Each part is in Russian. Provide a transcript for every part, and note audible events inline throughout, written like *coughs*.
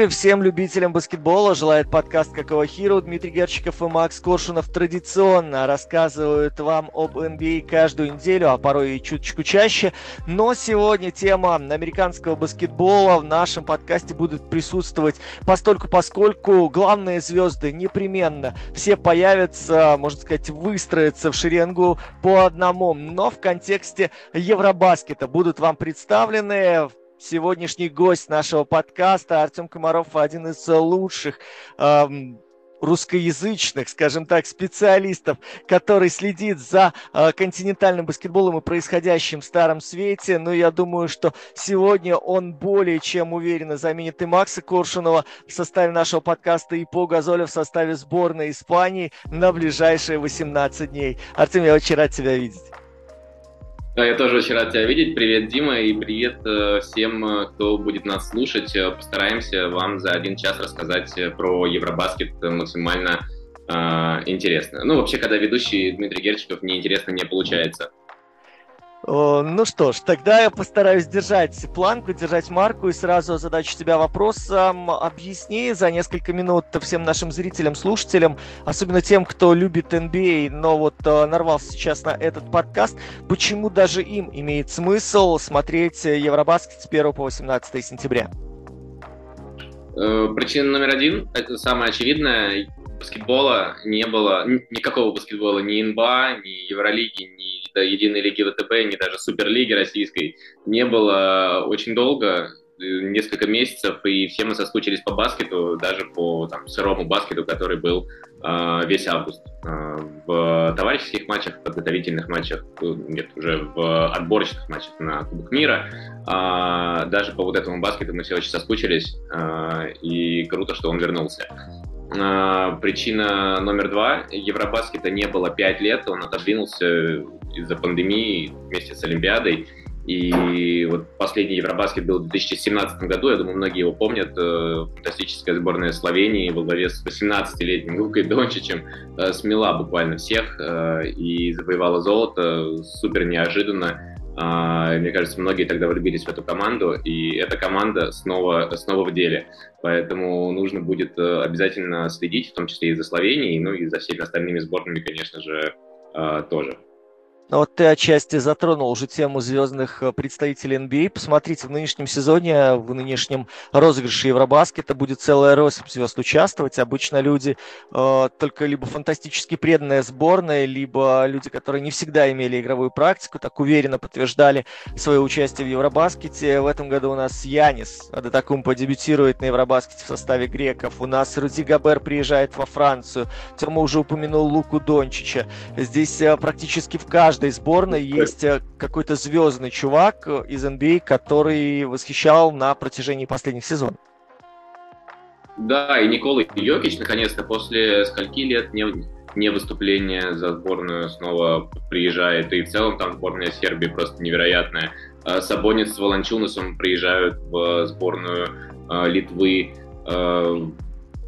Здоровья всем любителям баскетбола. Желает подкаст «Какого Хиру». Дмитрий Герчиков и Макс Коршунов традиционно рассказывают вам об NBA а каждую неделю, а порой и чуточку чаще. Но сегодня тема американского баскетбола в нашем подкасте будет присутствовать постольку, поскольку главные звезды непременно все появятся, можно сказать, выстроятся в шеренгу по одному. Но в контексте Евробаскета будут вам представлены сегодняшний гость нашего подкаста Артем Комаров один из лучших эм, русскоязычных, скажем так, специалистов, который следит за э, континентальным баскетболом и происходящим в Старом Свете. Но я думаю, что сегодня он более чем уверенно заменит и Макса Коршунова в составе нашего подкаста, и По Газоля в составе сборной Испании на ближайшие 18 дней. Артем, я очень рад тебя видеть. Да, я тоже очень рад тебя видеть. Привет, Дима, и привет э, всем, э, кто будет нас слушать. Э, постараемся вам за один час рассказать про Евробаскет максимально э, интересно. Ну, вообще, когда ведущий Дмитрий Герчиков, неинтересно не получается. Ну что ж, тогда я постараюсь держать планку, держать марку и сразу задачу тебя вопросом. Объясни за несколько минут всем нашим зрителям, слушателям, особенно тем, кто любит NBA, а, но вот э, нарвался сейчас на этот подкаст, почему даже им имеет смысл смотреть Евробаскет с 1 по 18 сентября? Э, причина номер один, это самое очевидное, баскетбола не было, никакого баскетбола, ни НБА, ни Евролиги, ни единой лиги ВТБ, ни даже Суперлиги российской не было очень долго, несколько месяцев, и все мы соскучились по баскету, даже по там, сырому баскету, который был э, весь август. Э, в товарищеских матчах, подготовительных матчах, нет, уже в отборочных матчах на Кубок мира, э, даже по вот этому баскету мы все очень соскучились, э, и круто, что он вернулся. А, причина номер два. Евробаскета не было пять лет, он отодвинулся из-за пандемии вместе с Олимпиадой. И вот последний Евробаскет был в 2017 году, я думаю, многие его помнят. Э, фантастическая сборная Словении во главе с 18-летним Лукой Дончичем э, смела буквально всех э, и завоевала золото супер неожиданно. А, мне кажется, многие тогда влюбились в эту команду, и эта команда снова, снова в деле. Поэтому нужно будет э, обязательно следить, в том числе и за Словенией, ну и за всеми остальными сборными, конечно же, э, тоже. Но вот ты отчасти затронул уже тему звездных э, представителей NBA. А. Посмотрите, в нынешнем сезоне, в нынешнем розыгрыше Евробаскета будет целая россыпь звезд участвовать. Обычно люди э, только либо фантастически преданная сборная, либо люди, которые не всегда имели игровую практику, так уверенно подтверждали свое участие в Евробаскете. В этом году у нас Янис Адатакумпо дебютирует на Евробаскете в составе греков. У нас Руди Габер приезжает во Францию. Тема уже упомянул Луку Дончича. Здесь э, практически в каждом каждой сборной есть э, какой-то звездный чувак э, из NBA, который восхищал на протяжении последних сезонов. Да, и Никола Йокич наконец-то после скольки лет не, не выступления за сборную снова приезжает. И в целом там сборная Сербии просто невероятная. Э, Сабонец с Волончунасом приезжают в сборную Литвы.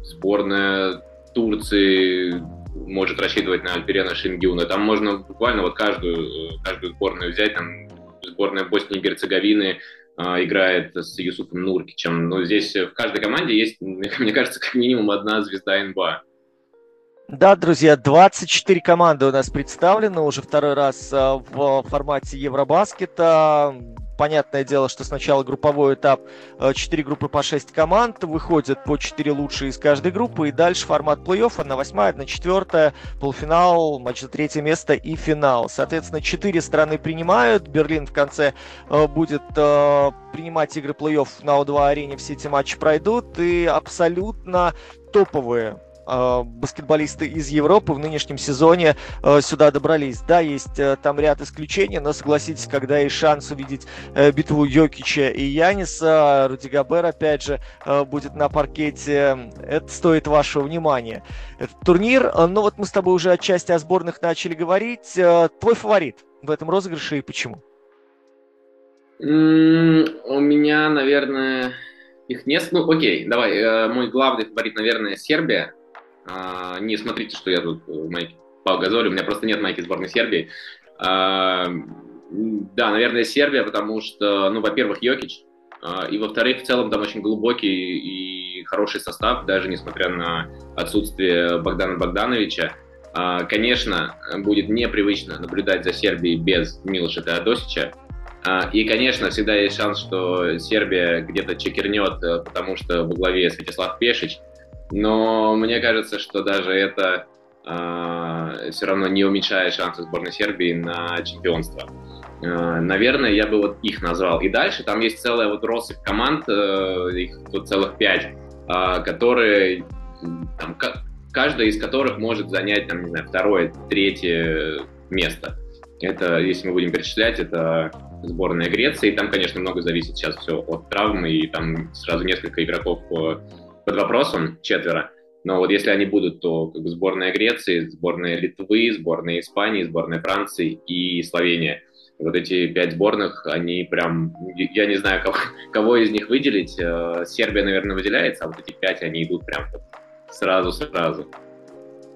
Сборная Турции может рассчитывать на Альперена Шингюна. Там можно буквально вот каждую, каждую сборную взять, там сборная Боснии и Герцеговины э, играет с Юсуфом Нуркичем. Но здесь в каждой команде есть, мне *laughs* кажется, как минимум одна звезда НБА. Да, друзья, 24 команды у нас представлены уже второй раз а, в формате Евробаскета понятное дело, что сначала групповой этап, 4 э, группы по 6 команд, выходят по 4 лучшие из каждой группы, и дальше формат плей-оффа на 8, на 4, полуфинал, матч за третье место и финал. Соответственно, 4 страны принимают, Берлин в конце э, будет э, принимать игры плей-офф на О2 арене, все эти матчи пройдут, и абсолютно топовые баскетболисты из Европы в нынешнем сезоне э, сюда добрались. Да, есть э, там ряд исключений, но согласитесь, когда есть шанс увидеть э, битву Йокича и Яниса, Руди Габер, опять же, э, будет на паркете, это стоит вашего внимания. Этот турнир, э, ну вот мы с тобой уже отчасти о сборных начали говорить. Э, твой фаворит в этом розыгрыше и почему? У меня, наверное, их нет. Ну, окей, давай. Э, мой главный фаворит, наверное, Сербия. А, не смотрите, что я тут в майке Пау Газоль, у меня просто нет майки сборной Сербии. А, да, наверное, Сербия, потому что, ну, во-первых, Йокич, А, и, во-вторых, в целом там очень глубокий и хороший состав, даже несмотря на отсутствие Богдана Богдановича. Конечно, будет непривычно наблюдать за Сербией без Милоша Теодосича. И, конечно, всегда есть шанс, что Сербия где-то чекернет, э, потому что во главе Святослав Пешич. Но мне кажется, что даже это все равно не уменьшает шансы сборной Сербии на чемпионство. Э, наверное, я бы вот их назвал. И дальше там есть целая вот россыпь команд, э, их тут целых пять, а, которые, там, каждая из которых может занять, там, не знаю, второе, третье место. Это, если мы будем перечислять, это сборная Греции. Там, конечно, много зависит сейчас все от травмы, и там сразу несколько игроков э, под вопросом, четверо. Но вот если они будут, то как бы сборная Греции, сборная Литвы, сборная Испании, сборная Франции и Словения – вот эти пять сборных, они прям, я не знаю, кого, кого из них выделить. Э, Сербия, наверное, выделяется, а вот эти пять, они идут прям сразу-сразу.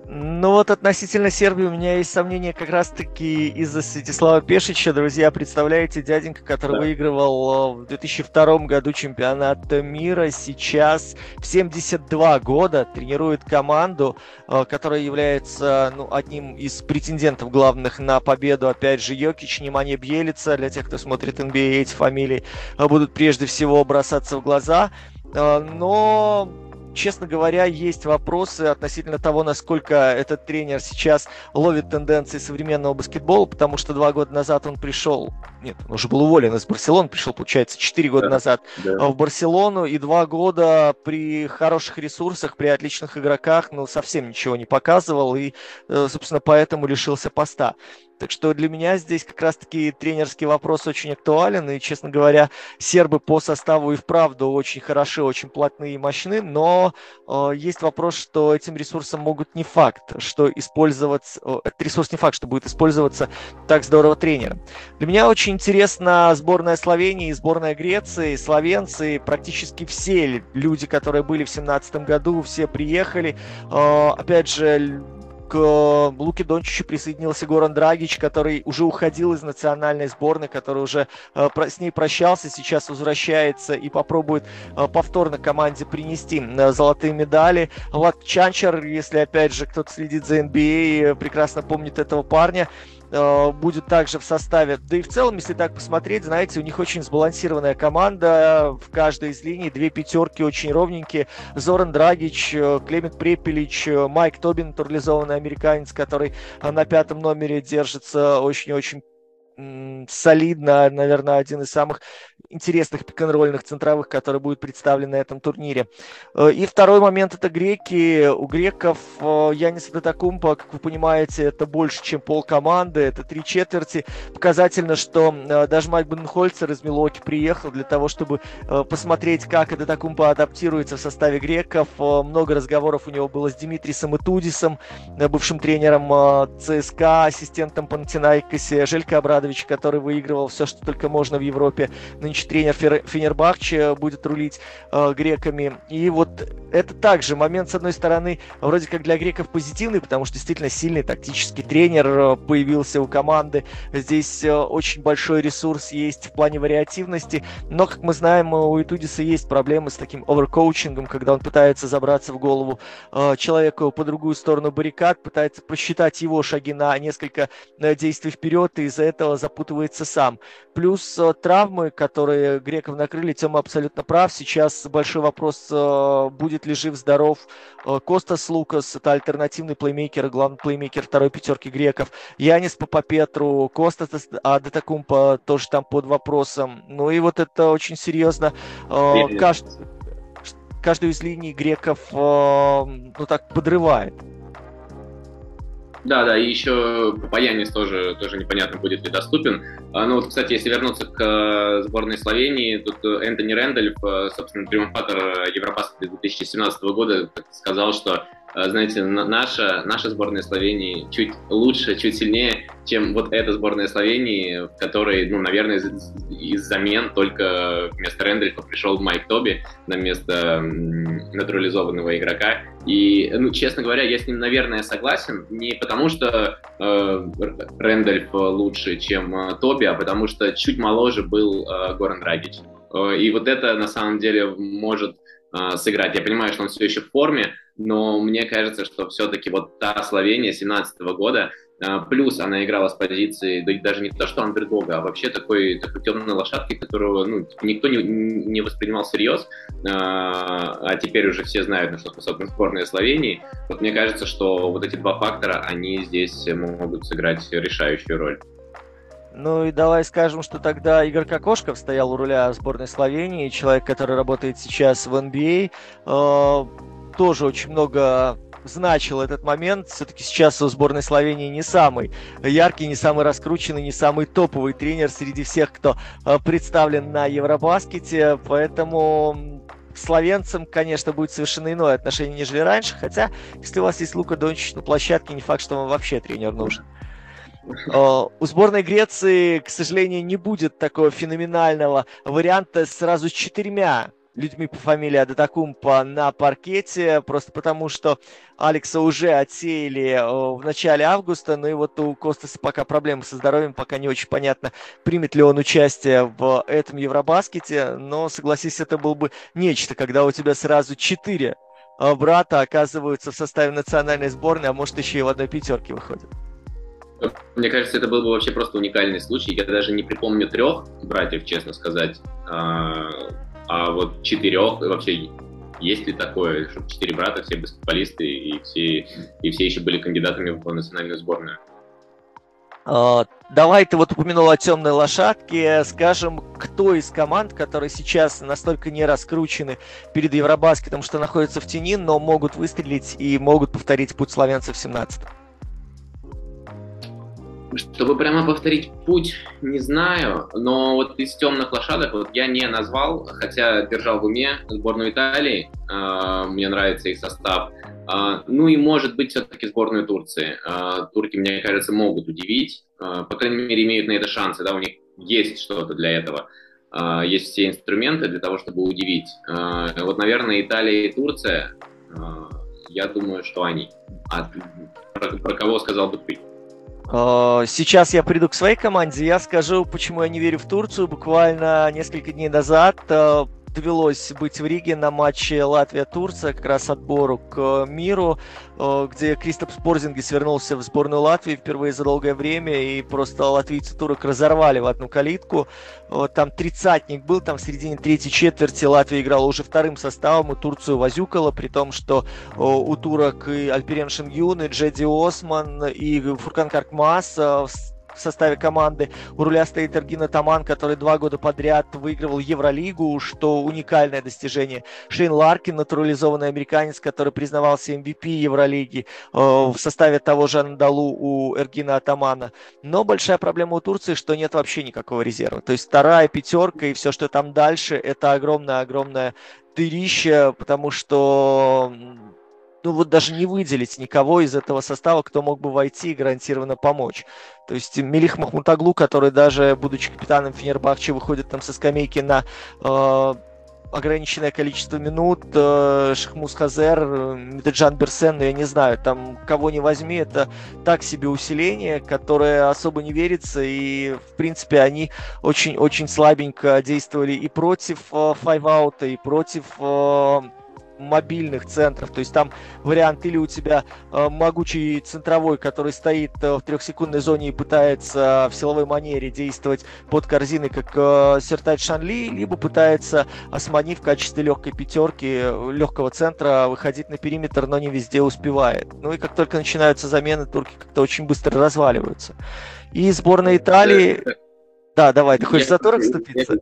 Ну вот относительно Сербии у меня есть сомнения как раз-таки из-за Святослава Пешича. Друзья, представляете, дяденька, который да. выигрывал э, в 2002 году чемпионат мира, сейчас в 72 года тренирует команду, э, которая является ну, одним из претендентов главных на победу. Опять же, Йокич, Немане Бьелица. Для тех, кто смотрит NBA, эти фамилии э, будут прежде всего бросаться в глаза. Но честно говоря, есть вопросы относительно того, насколько этот тренер сейчас ловит тенденции современного баскетбола, потому что два года назад он пришел, нет, он уже был уволен из Барселоны, пришел, получается, четыре года да, назад да. в Барселону, и два года при хороших ресурсах, при отличных игроках, ну, совсем ничего не показывал, и, э, собственно, поэтому лишился поста. Так что для меня здесь как раз-таки тренерский вопрос очень актуален. И, честно говоря, сербы по составу и вправду очень хороши, очень плотные и мощны. Но э, есть вопрос, что этим ресурсом могут не факт, что использоваться... Э, этот ресурс не факт, что будет использоваться так здорово тренером. Для меня очень интересна сборная Словении и сборная Греции. Словенцы, практически все люди, которые были в 2017 году, все приехали. Э, опять же, к Луке Дончичу присоединился Горан Драгич, который уже уходил из национальной сборной, который уже э, с ней прощался, сейчас возвращается и попробует э, повторно команде принести золотые медали. Влад Чанчер, если опять же кто-то следит за NBA, прекрасно помнит этого парня. Э, будет также в составе. Да и в целом, если так посмотреть, знаете, у них очень сбалансированная команда в каждой из линий. Две пятерки очень ровненькие. Зоран Драгич, э, Клемент Препелич, э, Майк Тобин, натурализованный американец, который на пятом номере держится очень-очень солидно, наверное, один из самых интересных пик-н-ролльных центровых, который будет представлен на этом турнире. Э, и второй момент это греки. У греков э, Янис Датакумпа, как вы понимаете, это больше, чем пол команды, это три четверти. Показательно, что э, даже Майк Бенхольцер из Милоки приехал для того, чтобы посмотреть, как Датакумпа адаптируется в составе греков. Много разговоров у него было с Димитрисом и Тудисом, бывшим тренером ЦСКА, ассистентом Пантинайкосе, Желька Абрадович, который выигрывал все, что только можно в Европе. Нынче нынче тренер Фер, Фенербахче будет рулить э, греками. И вот это также момент, с одной стороны, вроде как для греков позитивный, потому что действительно сильный тактический тренер э, появился у команды. Здесь э, очень большой ресурс есть в плане вариативности. Но, как мы знаем, у Итудиса есть проблемы с таким оверкоучингом, когда он пытается забраться в голову э, человеку по другую сторону баррикад, пытается просчитать его шаги на несколько э, действий вперед, и из-за этого запутывается сам. Плюс э, травмы, которые которые греков накрыли, Тема абсолютно прав. Сейчас большой вопрос, э, будет ли жив-здоров э, Костас Лукас, это альтернативный плеймейкер, главный плеймейкер второй пятерки греков. Янис Папапетру, Костас Адетакумпа тоже там под вопросом. Ну и вот это очень серьезно. Э, кажд... Каждую из линий греков ну так подрывает. Да, да, и еще Папаянис тоже, тоже непонятно, будет ли доступен. А, ну вот, кстати, если вернуться к э, сборной Словении, тут э, Энтони Рэндольф, э, собственно, триумфатор Европаска 2017 года, сказал, что знаете, наша, наша сборная Словении чуть лучше, чуть сильнее, чем вот эта сборная Словении, в которой, ну, наверное, из, из замен только вместо Рэндольфа пришел Майк Тоби на место натурализованного игрока. И, ну, честно говоря, я с ним, наверное, согласен. Не потому, что э, Рэндольф лучше, чем э, Тоби, а потому что чуть моложе был э, Горан Драгич. И вот это на самом деле может сыграть. Я понимаю, что он все еще в форме, но мне кажется, что все-таки вот та Словения 17 года, а, плюс она играла с позиции, да, даже не то, что андердога, а вообще такой, такой темной лошадки, которого ну, никто не, не воспринимал всерьез, а, а теперь уже все знают, на что способна сборная Словении. Вот мне кажется, что вот эти два фактора, они здесь могут сыграть решающую роль. Ну и давай скажем, что тогда Игорь Кокошков стоял у руля сборной Словении, человек, который работает сейчас в NBA, э, тоже очень много значил этот момент. Все-таки сейчас у сборной Словении не самый яркий, не самый раскрученный, не самый топовый тренер среди всех, кто э, представлен на Евробаскете. Поэтому словенцам, конечно, будет совершенно иное отношение, нежели раньше. Хотя, если у вас есть Лука Дончич на площадке, не факт, что вам вообще тренер нужен. Э, у сборной Греции, к сожалению, не будет такого феноменального варианта сразу с четырьмя людьми по фамилии Адатакумпа на паркете, просто потому что Алекса уже отсеяли э, в начале августа, ну и вот у Костаса пока проблемы со здоровьем, пока не очень понятно, примет ли он участие в этом Евробаскете, но, согласись, это было бы нечто, когда у тебя сразу четыре э, брата оказываются в составе национальной сборной, а может еще и в одной пятерке выходят. Мне кажется, это был бы вообще просто уникальный случай. Я даже не припомню трех братьев, честно сказать, а, а вот четырех вообще есть ли такое, чтобы четыре брата, все баскетболисты и все, и все еще были кандидатами в национальную сборную? Uh, давай ты вот упомянул о темной лошадке. Скажем, кто из команд, которые сейчас настолько не раскручены перед Евробаскетом, что находятся в тени, но могут выстрелить и могут повторить путь славянцев в 17 чтобы прямо повторить путь, не знаю, но вот из темных лошадок вот я не назвал, хотя держал в уме сборную Италии, э, мне нравится их состав. Э, ну и может быть все-таки сборную Турции. Э, турки, мне кажется, могут удивить, э, по крайней мере имеют на это шансы, да, у них есть что-то для этого. Э, есть все инструменты для того, чтобы удивить. Э, вот, наверное, Италия и Турция, э, я думаю, что они. А про, про кого сказал бы ты? Э, сейчас я приду к своей команде, я скажу, почему я не верю в Турцию. Буквально несколько дней назад э, довелось быть в Риге на матче Латвия-Турция, как раз отбору к э, миру, э, где Кристоп Спорзингис вернулся в сборную Латвии впервые за долгое время, и просто латвийцы турок разорвали в одну калитку. Там тридцатник был, там в середине третьей четверти Латвия играла уже вторым составом, и Турцию возюкала, при том, что у турок и Альперен Шенгюн, и Джеди Осман, и Фуркан Каркмас э, в составе команды. У руля стоит Эргина Таман, который два года подряд выигрывал Евролигу, что уникальное достижение. Шейн Ларкин, натурализованный американец, который признавался MVP Евролиги э, в составе того же Андалу у Эргина Атамана. Но большая проблема у Турции, что нет вообще никакого резерва. То есть вторая пятерка и все, что там дальше, это огромное-огромное дырище, потому что ну вот даже не выделить никого из этого состава, кто мог бы войти и гарантированно помочь. То есть Мелих Махмутоглу, который даже, будучи капитаном Фенербахче, выходит там со скамейки на э, ограниченное количество минут, э, Шехмус Хазер, Метеджан Бирсен, ну, я не знаю, там кого не возьми, это так себе усиление, которое особо не верится, и в принципе они очень-очень слабенько действовали и против э, five-out а, и против э, мобильных центров. То есть там вариант или у тебя э, могучий центровой, который стоит э, в трехсекундной зоне и пытается в силовой манере действовать под корзиной, как э, Сертач Шанли, либо пытается Османи в качестве легкой пятерки, э, легкого центра выходить на периметр, но не везде успевает. Ну и как только начинаются замены, турки как-то очень быстро разваливаются. И сборная Италии... Да, давай, ты хочешь за турок вступиться?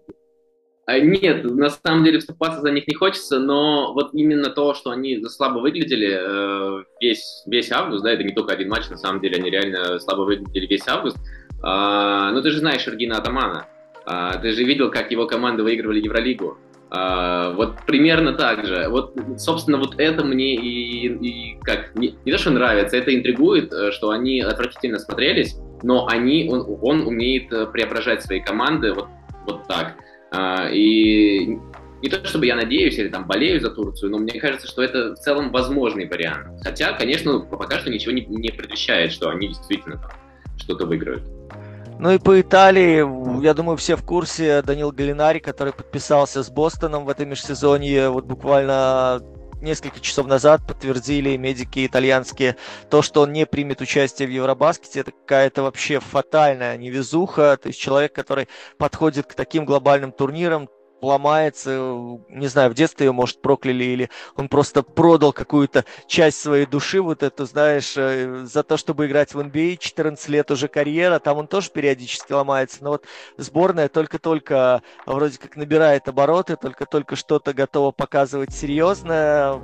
А, нет, на самом деле вступаться за них не хочется, но вот именно то, что они слабо выглядели э, весь, весь август, да, это не только один матч, на самом деле они реально слабо выглядели весь август. Э, ну ты же знаешь Эргина Атамана, э, ты же видел, как его команды выигрывали Евролигу. Вот примерно так же. Вот, собственно, вот это мне и, и как не, не то, что нравится, это интригует, э, что они отвратительно смотрелись, но они, он, он умеет э, преображать свои команды вот, вот так. А, и не то чтобы я надеюсь или там болею за Турцию, но мне кажется, что это в целом возможный вариант. Хотя, конечно, пока что ничего не, не предвещает, что они действительно там что-то выиграют. Ну и по Италии, я думаю, все в курсе, Данил Галинари, который подписался с Бостоном в этом межсезонье, вот буквально несколько часов назад подтвердили медики итальянские то, что он не примет участие в Евробаскете. Это какая-то вообще фатальная невезуха. То есть человек, который подходит к таким глобальным турнирам, ломается, не знаю, в детстве ее, может, прокляли, или он просто продал какую-то часть своей души, вот эту, знаешь, э, за то, чтобы играть в NBA, 14 лет уже карьера, там он тоже периодически ломается, но вот сборная только-только вроде как набирает обороты, только-только что-то готова показывать серьезное,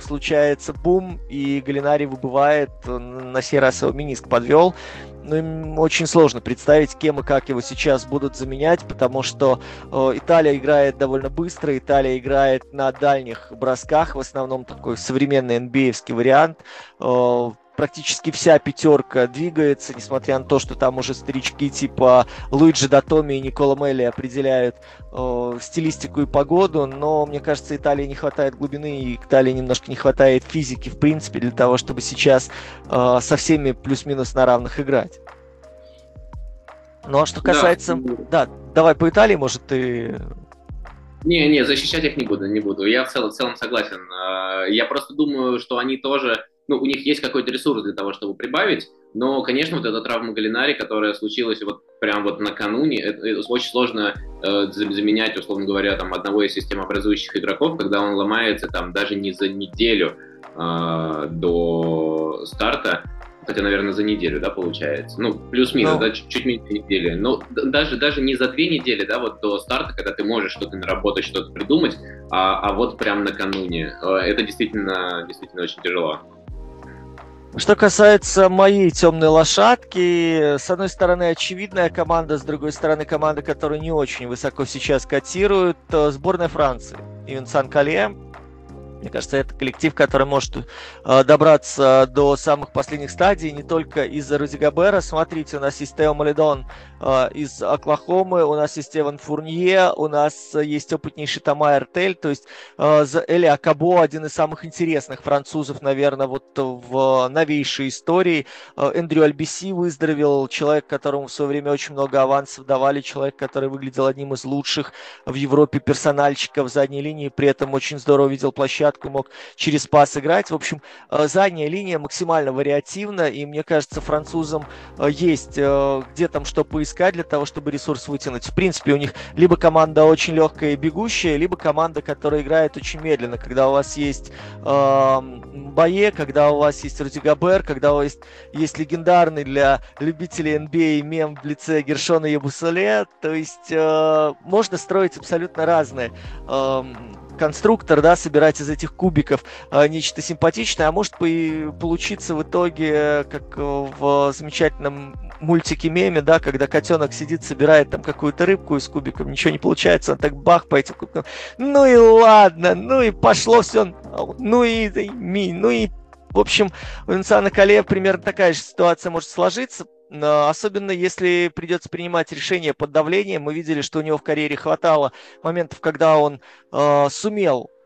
случается бум, и Галинари выбывает, на сей раз его миниск подвел, ну, очень сложно представить, кем и как его сейчас будут заменять, потому что э, Италия играет довольно быстро, Италия играет на дальних бросках, в основном такой современный NBA вариант. Э, практически вся пятерка двигается, несмотря на то, что там уже старички типа Луиджи Датоми и Никола Мелли определяют э, стилистику и погоду, но мне кажется, Италии не хватает глубины, и Италии немножко не хватает физики, в принципе, для того, чтобы сейчас э, со всеми плюс-минус на равных играть. Ну а что касается... Да. да, давай по Италии, может, ты не, не, защищать их не буду, не буду. Я в целом, в целом согласен. А, я просто думаю, что они тоже ну, у них есть какой-то ресурс для того, чтобы прибавить, но, конечно, вот эта травма Галинари, которая случилась вот прям вот накануне, это, это очень сложно э, заменять, условно говоря, там одного из системообразующих игроков, когда он ломается там даже не за неделю э, до старта, хотя, наверное, за неделю, да, получается. Ну, плюс-минус, no. Ну. да, чуть, чуть меньше недели. Но даже, даже не за две недели, да, вот до старта, когда ты можешь что-то наработать, что-то придумать, а, а вот прям накануне. Э, это действительно, действительно очень тяжело. Что касается моей темной лошадки, с одной стороны очевидная команда, с другой стороны команда, которая не очень высоко сейчас котирует, сборная Франции. Ивенсан Кале, мне кажется, это коллектив, который может э, добраться до самых последних стадий не только из-за Руди Габера. Смотрите, у нас есть Тео Малидон э, из Оклахомы, у нас есть Эван Фурнье, у нас есть опытнейший Тома Эртель, то есть э, Эли Акабо, один из самых интересных французов, наверное, вот в новейшей истории. Э, Эндрю Альбиси выздоровел, человек, которому в свое время очень много авансов давали, человек, который выглядел одним из лучших в Европе персональщиков задней линии, при этом очень здорово видел площадку мог через пас играть. В общем, э, задняя линия максимально вариативна, и мне кажется, французам э, есть э, где там что поискать для того, чтобы ресурс вытянуть. В принципе, у них либо команда очень легкая и бегущая, либо команда, которая играет очень медленно, когда у вас есть э, Бае, когда у вас есть Руди Габер, когда у вас есть, есть легендарный для любителей NBA мем в лице Гершона Ебусале, то есть э, можно строить абсолютно разные э, конструктор, да, собирать из этих кубиков э, нечто симпатичное, а может получиться в итоге, как в замечательном мультике меме, да, когда котенок сидит, собирает там какую-то рыбку из кубиков, ничего не получается, он так бах по этим кубикам. Ну и ладно, ну и пошло все, ну и, ну и в общем, у Инсана Кале примерно такая же ситуация может сложиться, Особенно если придется принимать решение под давлением. Мы видели, что у него в карьере хватало моментов, когда он э, сумел Э,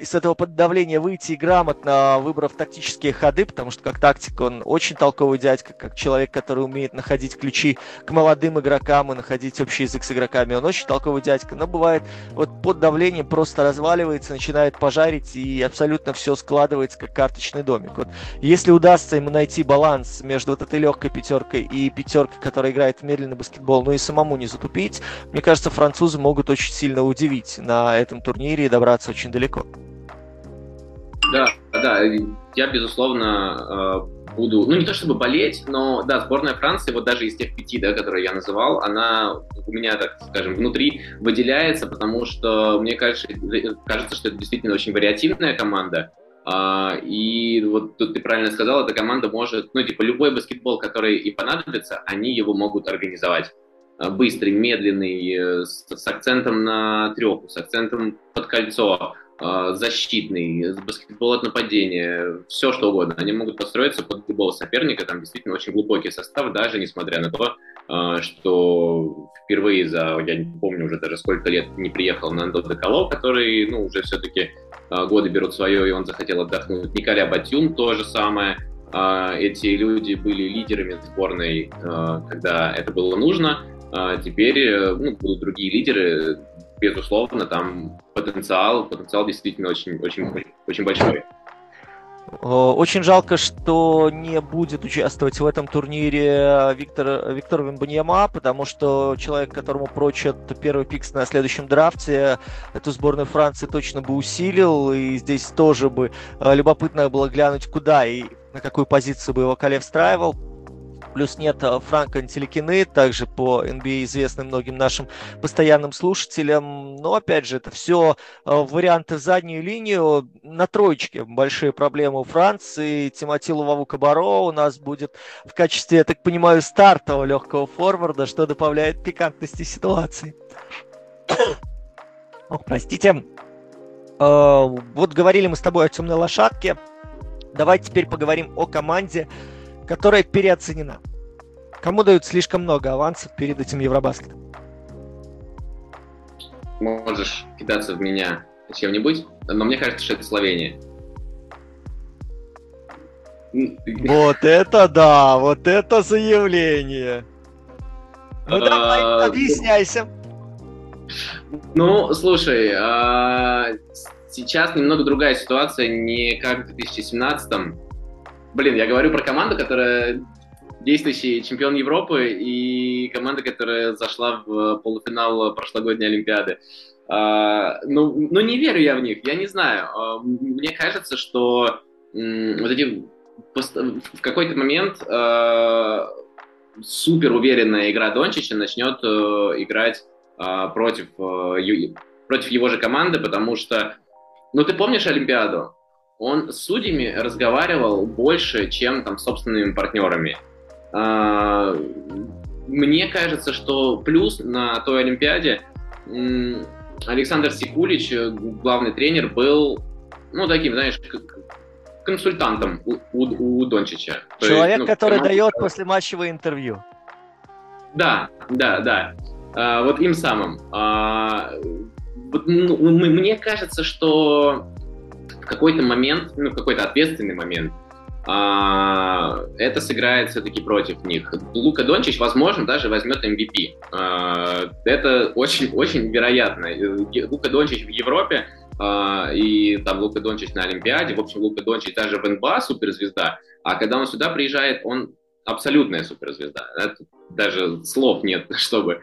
из этого поддавления выйти грамотно, выбрав тактические ходы, потому что как тактик он очень толковый дядька, как человек, который умеет находить ключи к молодым игрокам и находить общий язык с игроками. Он очень толковый дядька, но бывает вот под давлением просто разваливается, начинает пожарить и абсолютно все складывается как карточный домик. Вот если удастся ему найти баланс между вот этой легкой пятеркой и пятеркой, которая играет в медленный баскетбол, но и самому не затупить, мне кажется, французы могут очень сильно удивить на этом турнире и добраться очень далеко. Да, да, я, безусловно, э, буду, ну, не то чтобы болеть, но, да, сборная Франции, вот даже из тех пяти, да, которые я называл, она у меня, так скажем, внутри выделяется, потому что мне кажется, кажется что это действительно очень вариативная команда, а, и вот тут ты правильно сказал, эта команда может, ну, типа, любой баскетбол, который им понадобится, они его могут организовать. Быстрый, медленный, э, с, с акцентом на треху, с акцентом под кольцо, защитный, баскетбол от нападения, все что угодно. Они могут построиться под любого соперника, там действительно очень глубокий состав, даже несмотря на то, а, что впервые за, я не помню уже даже сколько лет не приехал на Андо Деколо, который, ну, уже все-таки а, годы берут свое, и он захотел отдохнуть. Николя Батюн то же самое. э, эти люди были лидерами сборной, э, когда это было нужно. Теперь э, ну, будут другие лидеры, безусловно, там потенциал, потенциал действительно очень, очень, очень большой. Очень жалко, что не будет участвовать в этом турнире Виктор, Виктор Вимбаньяма, потому что человек, которому прочат первый пикс на следующем драфте, эту сборную Франции точно бы усилил, и здесь тоже бы э, любопытно было глянуть, куда и на какую позицию бы его Кале встраивал. Плюс нет э, Франка Антеликины, также по NBA известным многим нашим постоянным слушателям. Но, опять же, это все э, варианты в заднюю линию. На троечке большие проблемы у Франции. Тимати Луваву Кабаро у нас будет в качестве, я так понимаю, стартового легкого форварда, что добавляет пикантности ситуации. *coughs* Ох, простите. Э, вот говорили мы с тобой о темной лошадке. Давай теперь поговорим о команде, которая переоценена. Кому дают слишком много авансов перед этим Евробаскетом? Можешь кидаться в меня чем-нибудь, но мне кажется, что это Словения. Вот это да, вот это заявление. Ну давай, а, объясняйся. Ну, слушай, а, сейчас немного другая ситуация, не как в 2017-м. Блин, я говорю про команду, которая действующий чемпион Европы и команда, которая зашла в полуфинал прошлогодней Олимпиады. Uh, ну, ну, не верю я в них, я не знаю. Uh, мне кажется, что um, вот эти в какой-то момент uh, супер уверенная игра Дончича начнет играть против, против его же команды, потому что, ну, ты помнишь Олимпиаду? Он с судьями разговаривал больше, чем там с собственными партнерами. А, мне кажется, что плюс на той Олимпиаде Александр Сикулич, главный тренер, был, ну, таким, знаешь, консультантом у, у, у Дончича. Человек, есть, ну, который команда... дает послематчевое интервью. Да, да, да. А, вот им самым. А, вот, ну, мне кажется, что какой-то момент, ну, какой-то ответственный момент, а, это сыграет все-таки против них. Лука Дончич, возможно, даже возьмет MVP. А, это очень-очень *laughs* вероятно. Лука Дончич в Европе а, и там Лука Дончич на Олимпиаде, в общем, Лука Дончич даже в НБА суперзвезда, а когда он сюда приезжает, он абсолютная суперзвезда. Это даже слов нет, *laughs* чтобы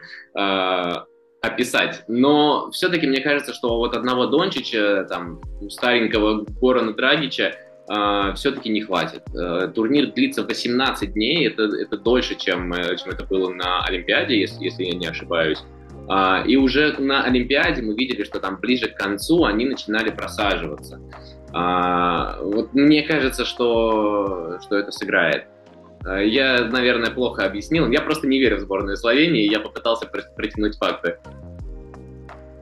описать. Но все-таки мне кажется, что вот одного Дончича, там, старенького Горана Драгича, Uh, все-таки не хватит. Uh, турнир длится 18 дней, это, это дольше, чем, э, чем это было на Олимпиаде, если, если я не ошибаюсь. Uh, и уже на Олимпиаде мы видели, что там ближе к концу они начинали просаживаться. Вот мне кажется, что, что это сыграет. Э, я, наверное, плохо объяснил. Я просто не верю в сборную Словении, я попытался протянуть факты.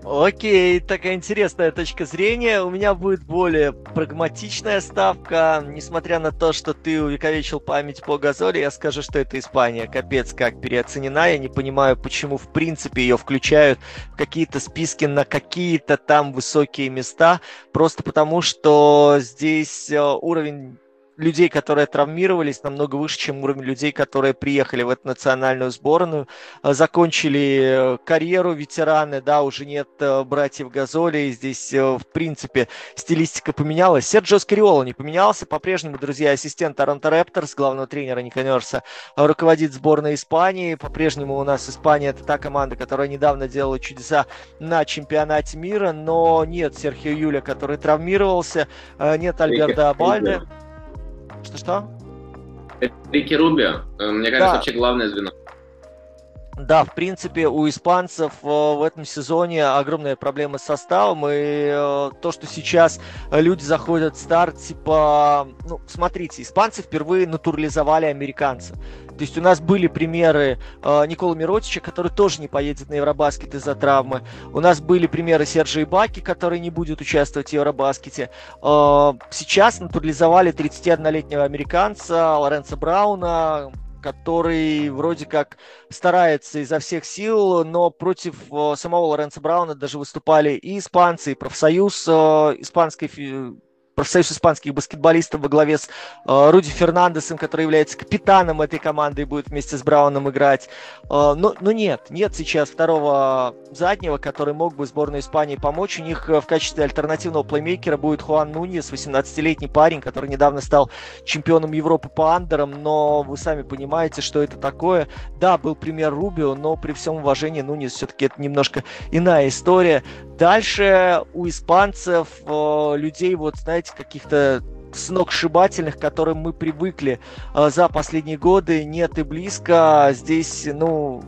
Окей, такая интересная точка зрения. У меня будет более прагматичная ставка. Несмотря на то, что ты увековечил память по Газоли, я скажу, что это Испания. Капец, как переоценена. Я не понимаю, почему в принципе ее включают в какие-то списки на какие-то там высокие места. Просто потому, что здесь э, уровень людей, которые травмировались, намного выше, чем уровень людей, которые приехали в эту национальную сборную, э, закончили э, карьеру ветераны, да, уже нет э, братьев Газоли, здесь, в принципе, стилистика поменялась. Серджио Скариола не поменялся, по-прежнему, друзья, ассистент Торонто Репторс, главного тренера Ника Нерса, руководит сборной Испании, по-прежнему у нас Испания это та команда, которая недавно делала чудеса на чемпионате мира, но нет Серхио Юля, который травмировался, нет Альберта Абальде. Что-что? Рики Рубио, э, мне кажется, да. вообще главное звено. Да, в принципе, у испанцев э, в этом сезоне огромные проблемы с составом, и э, то, что сейчас люди заходят в старт, типа, ну, смотрите, испанцы впервые натурализовали американца. То есть у нас были примеры э, Никола Миротича, который тоже не поедет на Евробаскет из-за травмы. У нас были примеры Сержа Ибаки, который не будет участвовать в Евробаскете. Э, сейчас натурализовали 31-летнего американца Лоренца Брауна, который вроде как старается изо всех сил, но против э, самого Лоренца Брауна даже выступали и испанцы, и профсоюз э, испанской профсоюз испанских баскетболистов во главе с э, Руди Фернандесом, который является капитаном этой команды и будет вместе с Брауном играть. Э, но, но нет, нет сейчас второго заднего, который мог бы сборной Испании помочь. У них в качестве альтернативного плеймейкера будет Хуан Нуньес, 18-летний парень, который недавно стал чемпионом Европы по андерам, но вы сами понимаете, что это такое. Да, был пример Рубио, но при всем уважении Нуньес все-таки это немножко иная история. Дальше у испанцев э, людей, вот знаете, каких-то сногсшибательных, к которым мы привыкли э, за последние годы, нет и близко. Здесь, ну,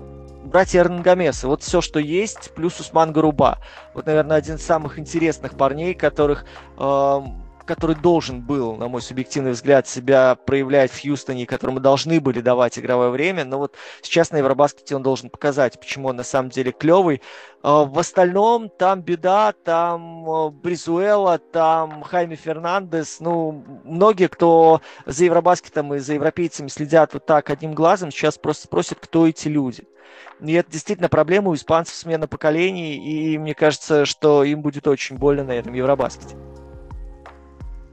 братья Эрнгамесы. Вот все, что есть, плюс Усман Гаруба. Вот, наверное, один из самых интересных парней, которых э, который должен был, на мой субъективный взгляд, себя проявлять в Хьюстоне, которому должны были давать игровое время, но вот сейчас на Евробаскете он должен показать, почему он на самом деле клевый. А, в остальном там беда, там а, Бризуэла, там Хайми Фернандес, ну, многие, кто за Евробаскетом и за европейцами следят вот так одним глазом, сейчас просто спросят, кто эти люди. И это действительно проблема у испанцев смена поколений, и мне кажется, что им будет очень больно на этом Евробаскете.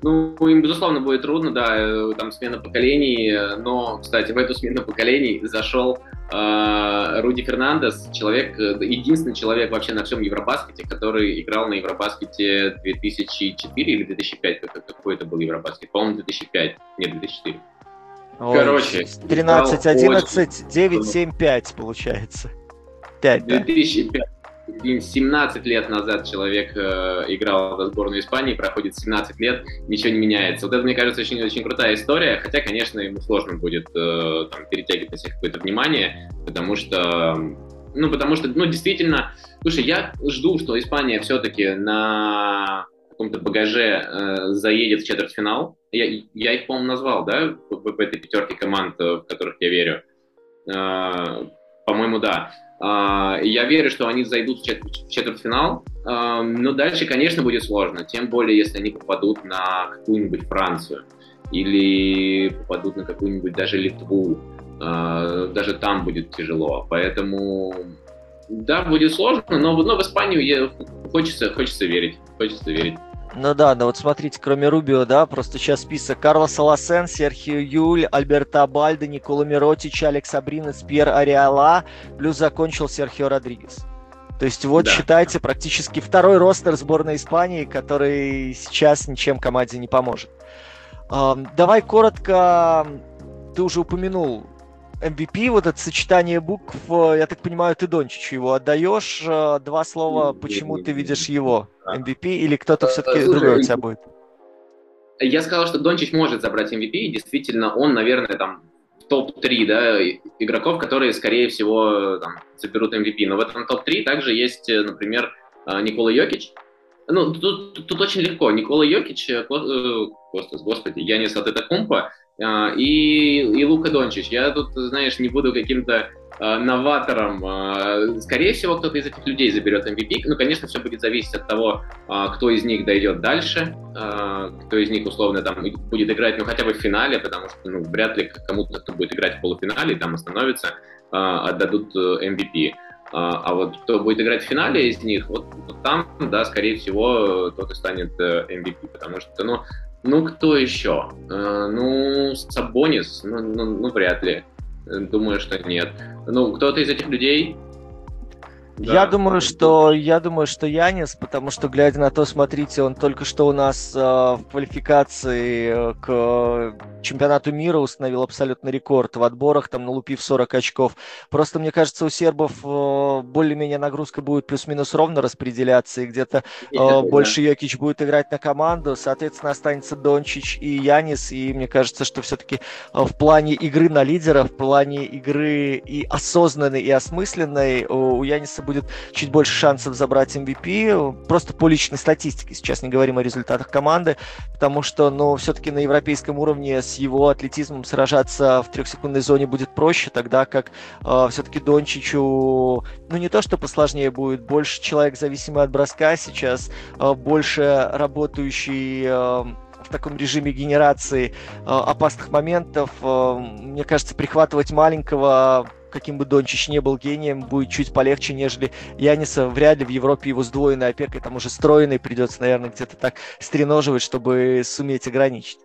Ну, им, безусловно, будет трудно, да, э, там смена поколений, но, кстати, в эту смену поколений зашел э, Руди Фернандес, человек, э, единственный человек вообще на всем Евробаскете, который играл на Евробаскете 2004 или 2005, какой это был Евробаскет, по-моему, 2005, нет, 2004. Ой, Короче, 13-11, 9-7-5 получается. 5, 2005. Да? 17 лет назад человек э, играл за сборную Испании, проходит 17 лет, ничего не меняется. Вот это, мне кажется, очень-очень крутая история, хотя, конечно, ему сложно будет э, там, перетягивать на себя какое-то внимание, потому что, ну, потому что, ну, действительно, слушай, я жду, что Испания все-таки на каком-то багаже э, заедет в четвертьфинал. Я, я их, по-моему, назвал, да, в, в этой пятерке команд, э, в которых я верю. Э, по-моему, да. А, я верю, что они зайдут в четвертьфинал, а, но дальше, конечно, будет сложно, тем более, если они попадут на какую-нибудь Францию или попадут на какую-нибудь даже Литву, а, даже там будет тяжело, поэтому да, будет сложно, но, но в Испанию хочется, хочется верить, хочется верить. Ну да, ну вот смотрите, кроме Рубио, да, просто сейчас список. Карлос Аласен, Серхио Юль, Альберто Абальдо, Никола Миротич, Алекс Абринес, Пьер Ариала, плюс закончил Серхио Родригес. То есть вот да. считайте практически второй ростер сборной Испании, который сейчас ничем команде не поможет. Давай коротко, ты уже упомянул MVP, вот это сочетание букв, э, я так понимаю, ты Дончичу его отдаешь. Э, два слова, почему ты видишь его MVP, или кто-то все-таки Слушай, другой у тебя будет? Я сказал, что Дончич может забрать MVP, и действительно, он, наверное, там топ-3 да, игроков, которые, скорее всего, там, заберут MVP. Но в этом топ-3 также есть, э, например, Никола Йокич. Ну, тут, тут очень легко. Никола Йокич, господи, господи, Янис Атетакумпа, и, и Лука Дончич. Я тут, знаешь, не буду каким-то э, новатором. Э, скорее всего, кто-то из этих людей заберет MVP. Ну, конечно, все будет зависеть от того, э, кто из них дойдет дальше, э, кто из них, условно, там будет играть, ну, хотя бы в финале, потому что, ну, вряд ли кому-то, кто будет играть в полуфинале там остановится, э, отдадут MVP. А, а вот кто будет играть в финале из них, вот, вот там, да, скорее всего, тот и станет MVP, потому что, ну, ну, кто еще? Э, ну, Сабонис, ну, ну, ну, вряд ли. Думаю, что нет. Ну, кто-то из этих людей да. Я думаю, что я думаю, что Янис, потому что глядя на то, смотрите, он только что у нас э, в квалификации э, к чемпионату мира установил абсолютный рекорд в отборах, там налупив 40 очков. Просто мне кажется, у сербов э, более-менее нагрузка будет плюс-минус ровно распределяться, и где-то э, больше Йокич будет играть на команду, соответственно, останется Дончич и Янис, и мне кажется, что все-таки э, в плане игры на лидера, в плане игры и осознанной, и осмысленной у Яниса будет чуть больше шансов забрать MVP, просто по личной статистике. Сейчас не говорим о результатах команды, потому что, ну, все-таки на европейском уровне с его атлетизмом сражаться в трехсекундной зоне будет проще, тогда как э, все-таки Дончичу, ну, не то, что посложнее будет, больше человек зависимый от броска сейчас, э, больше работающий э, в таком режиме генерации э, опасных моментов. Э, мне кажется, прихватывать маленького каким бы Дончич не был гением, будет чуть полегче, нежели Яниса. Вряд ли в Европе его сдвоенной опекой, там уже стройный придется, наверное, где-то так стреноживать, чтобы суметь ограничить.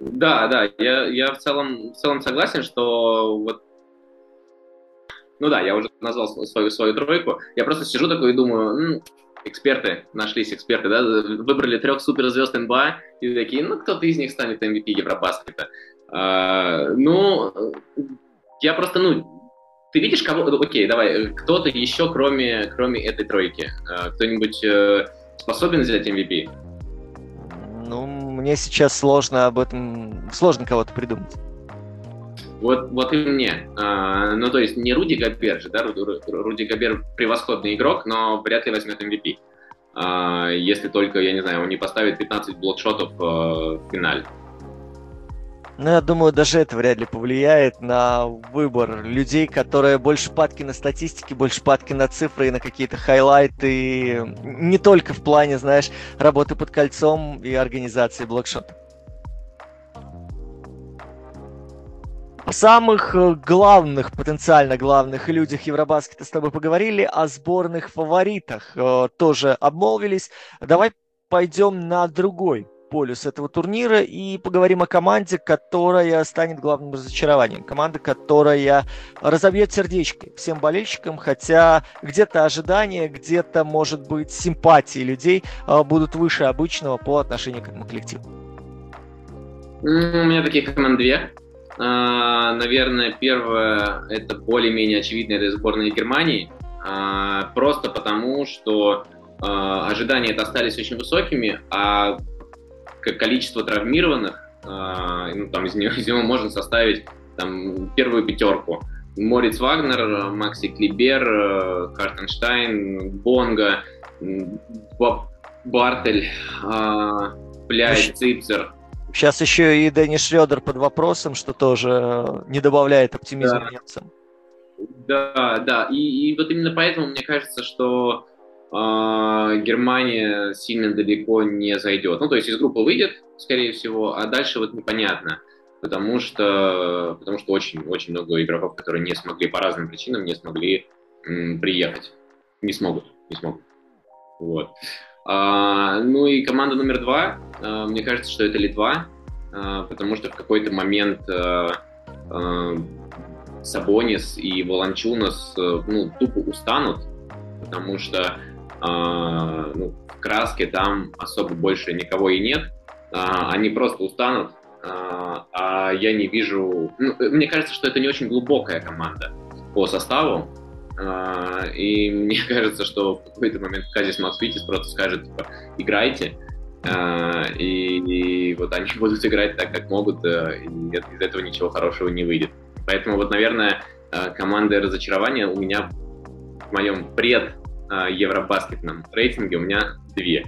Да, да, я, я в, целом, в целом согласен, что вот ну да, я уже назвал свою, свою тройку. Я просто сижу такой и думаю, ну, эксперты, нашлись эксперты, да, выбрали трех суперзвезд НБА, и такие, ну, кто-то из них станет MVP Евробаскета. А, ну, я просто, ну, ты видишь кого, окей, давай, кто-то еще, кроме, кроме этой тройки, а, кто-нибудь э, способен взять MVP? Ну, мне сейчас сложно об этом, сложно кого-то придумать. Вот, вот и мне. А, ну, то есть не Руди Габер же, да, Руди, Руди Габер превосходный игрок, но вряд ли возьмет MVP. А, если только, я не знаю, он не поставит 15 блокшотов а, в финале. Ну, я думаю, даже это вряд ли повлияет на выбор людей, которые больше падки на статистике, больше падки на цифры и на какие-то хайлайты. Не только в плане, знаешь, работы под кольцом и организации блокшотов. О самых э, главных, потенциально главных людях Евробаскета с тобой поговорили, о сборных фаворитах э, тоже обмолвились. Давай пойдем на другой полюс этого турнира и поговорим о команде, которая станет главным разочарованием. Команда, которая разобьет сердечки всем болельщикам, хотя где-то ожидания, где-то, может быть, симпатии людей э, будут выше обычного по отношению к этому коллективу. У меня таких команд две. А, наверное, первое это более-менее очевидно для сборной Германии, а, просто потому, что а, ожидания это остались очень высокими, а количество травмированных, ну, там из него, *laughs* из него можно составить там, первую пятерку. Мориц Вагнер, Макси Клибер, Хартенштайн, Бонга, Бартель, Пляй, Ципцер, Сейчас еще и Дэнни Шредер под вопросом, что тоже э, не добавляет оптимизма да. немцам. Да, да. И, и вот именно поэтому мне кажется, что э, Германия сильно далеко не зайдет. Ну, то есть из группы выйдет, скорее всего, а дальше вот непонятно. Потому что, потому что очень, очень много игроков, которые не смогли по разным причинам, не смогли м, приехать. Не смогут, не смогут. Вот. А, ну и команда номер два, а, мне кажется, что это Литва, а, потому что в какой-то момент а, а, Сабонис и Волончунас ну, тупо устанут, потому что а, ну, в краске там особо больше никого и нет, а, они просто устанут, а, а я не вижу... Ну, мне кажется, что это не очень глубокая команда по составу, а, и мне *laughs* кажется, что в какой-то момент Казис Москвитис просто скажет, типа, играйте, а, и, и вот они *laughs* будут играть так, как могут, э, и из этого ничего хорошего не выйдет. Поэтому вот, наверное, э, команда разочарования у меня в моем пред э, евробаскетном рейтинге у меня две.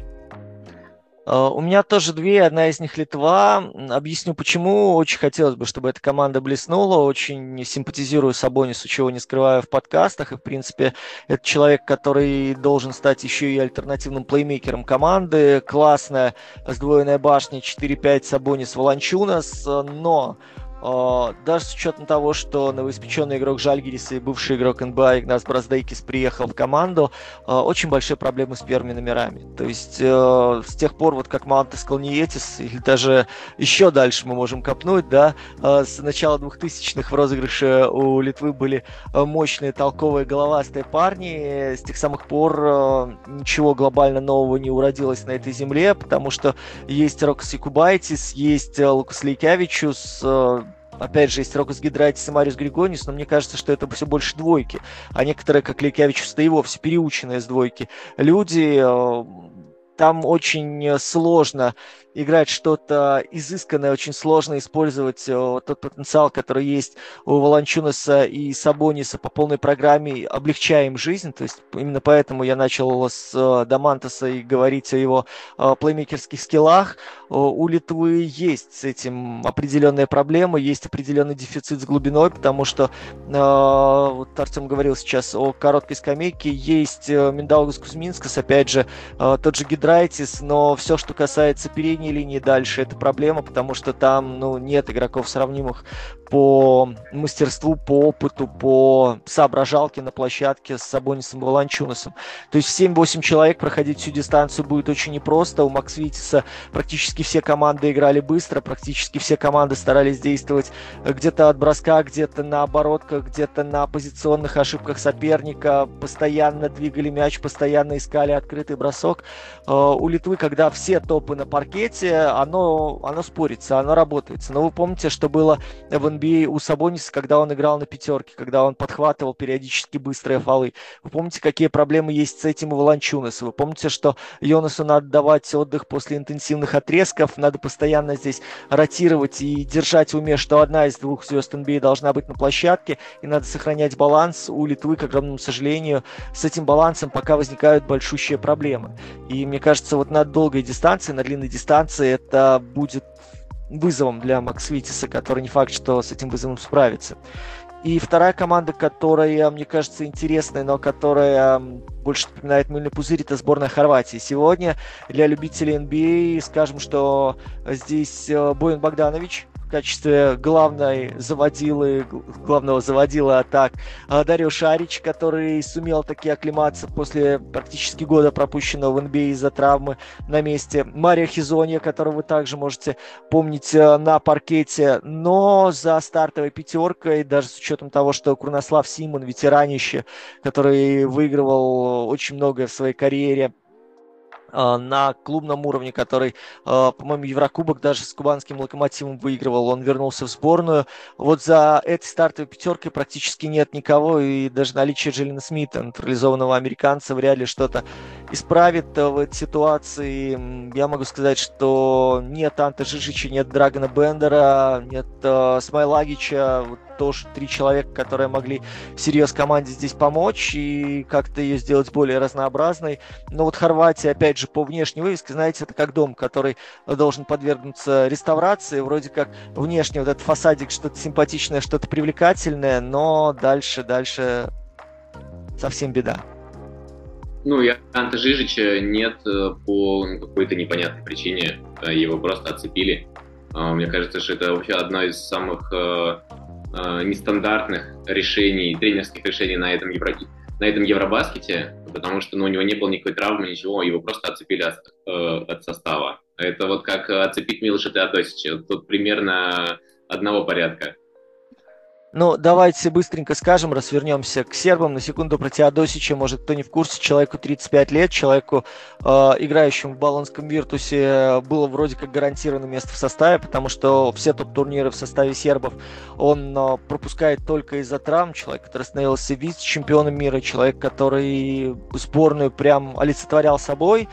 Э, у меня тоже две, одна из них Литва. Объясню почему. Очень хотелось бы, чтобы эта команда блеснула. Очень симпатизирую Сабонису, чего не скрываю в подкастах. И, в принципе, это человек, который должен стать еще и альтернативным плеймейкером команды. Классная сдвоенная башня 4-5 Сабонис Волончунас. Но даже с учетом того, что новоиспеченный игрок Жальгириса и бывший игрок НБА Игнас Браздейкис приехал в команду, а, очень большие проблемы с первыми номерами. То есть э, с тех пор, вот как Мантес Калниетис, или даже еще дальше мы можем копнуть, да, а, с начала 2000-х в розыгрыше у Литвы были мощные толковые головастые парни. С тех самых пор ничего глобально нового не уродилось на этой земле, потому что есть Рокс Якубайтис, есть Лукас Лейкявичус, Опять же, есть Рокос Гидрайтис и Мариус Григонис, но мне кажется, что это все больше двойки. А некоторые, как Лекявич, и вовсе переученные с двойки люди, э, там очень сложно играть что-то изысканное, очень сложно использовать э, тот потенциал, который есть у Волончунаса и Сабониса по полной программе, облегчая им жизнь. То есть именно поэтому я начал с э, Дамантаса и говорить о его э, плеймейкерских скиллах. У Литвы есть с этим определенная проблема, есть определенный дефицит с глубиной, потому что вот Артем говорил сейчас о короткой скамейке, есть Миндаугас Кузьминскас, опять же, тот же Гидрайтис, но все, что касается передней передней линии дальше это проблема, потому что там ну, нет игроков сравнимых по мастерству, по опыту, по соображалке на площадке с Сабонисом и Волончунасом. То есть 7-8 человек проходить всю дистанцию будет очень непросто. У Макс Витиса практически все команды играли быстро, практически все команды старались действовать где-то от броска, где-то на оборотках, где-то на позиционных ошибках соперника, постоянно двигали мяч, постоянно искали открытый бросок. Э, у Литвы, когда все топы на паркете, оно, оно спорится, оно работает. Но вы помните, что было в NBA у Сабониса, когда он играл на пятерке, когда он подхватывал периодически быстрые фолы. Вы помните, какие проблемы есть с этим у Волончунаса? Вы помните, что Йонасу надо давать отдых после интенсивных отрезков, надо постоянно здесь ротировать и держать в уме, что одна из двух звезд NBA а должна быть на площадке, и надо сохранять баланс. У Литвы, к огромному сожалению, с этим балансом пока возникают большущие проблемы. И мне кажется, вот на долгой дистанции, на длинной дистанции это будет вызовом для Макс Витиса, который не факт, что с этим вызовом справится. И вторая команда, которая, мне кажется, интересная, но которая больше напоминает мыльный пузырь, это сборная Хорватии. Сегодня для любителей NBA а скажем, что здесь э, Боин Богданович, качестве главной заводилы, главного заводила атак а, Дарио Шарич, который сумел таки оклематься после практически года пропущенного в NBA из-за травмы на месте. Мария Хизония, которого вы также можете помнить э, на паркете, но за стартовой пятеркой, даже с учетом того, что Курнослав Симон, ветеранище, который выигрывал очень многое в своей карьере, на клубном уровне, который, а, по-моему, Еврокубок даже с кубанским локомотивом выигрывал. Он вернулся в сборную. Вот за этой стартовой пятеркой практически нет никого, и даже наличие Джелина Смита, натурализованного американца, вряд ли что-то исправит в этой ситуации. Я могу сказать, что нет Анта Жижича, нет Драгона Бендера, нет э, Смайлагича, вот тоже три человека, которые могли всерьез команде здесь помочь и как-то ее сделать более разнообразной. Но вот Хорватия, опять же, по внешней вывеске, знаете, это как дом, который должен подвергнуться реставрации. Вроде как внешне вот этот фасадик что-то симпатичное, что-то привлекательное, но дальше, дальше совсем беда. Ну, и Анта Жижича нет э, по какой-то непонятной причине. Э, его просто отцепили. А, мне кажется, что это вообще одно из самых э, э, нестандартных решений, тренерских решений на этом, Евро... на этом Евробаскете, потому что ну, у него не было никакой травмы, ничего, его просто отцепили от, э, от состава. Это вот как отцепить Милоша Теодосича. Тут примерно одного порядка. Ну, давайте быстренько скажем, развернемся к сербам. На секунду про Теодосича, может, кто не в курсе, человеку 35 лет, человеку, э, играющему в Болонском Виртусе, было вроде как гарантировано место в составе, потому что все топ-турниры в составе сербов он э, пропускает только из-за травм. Человек, который становился вице-чемпионом мира, человек, который сборную прям олицетворял собой,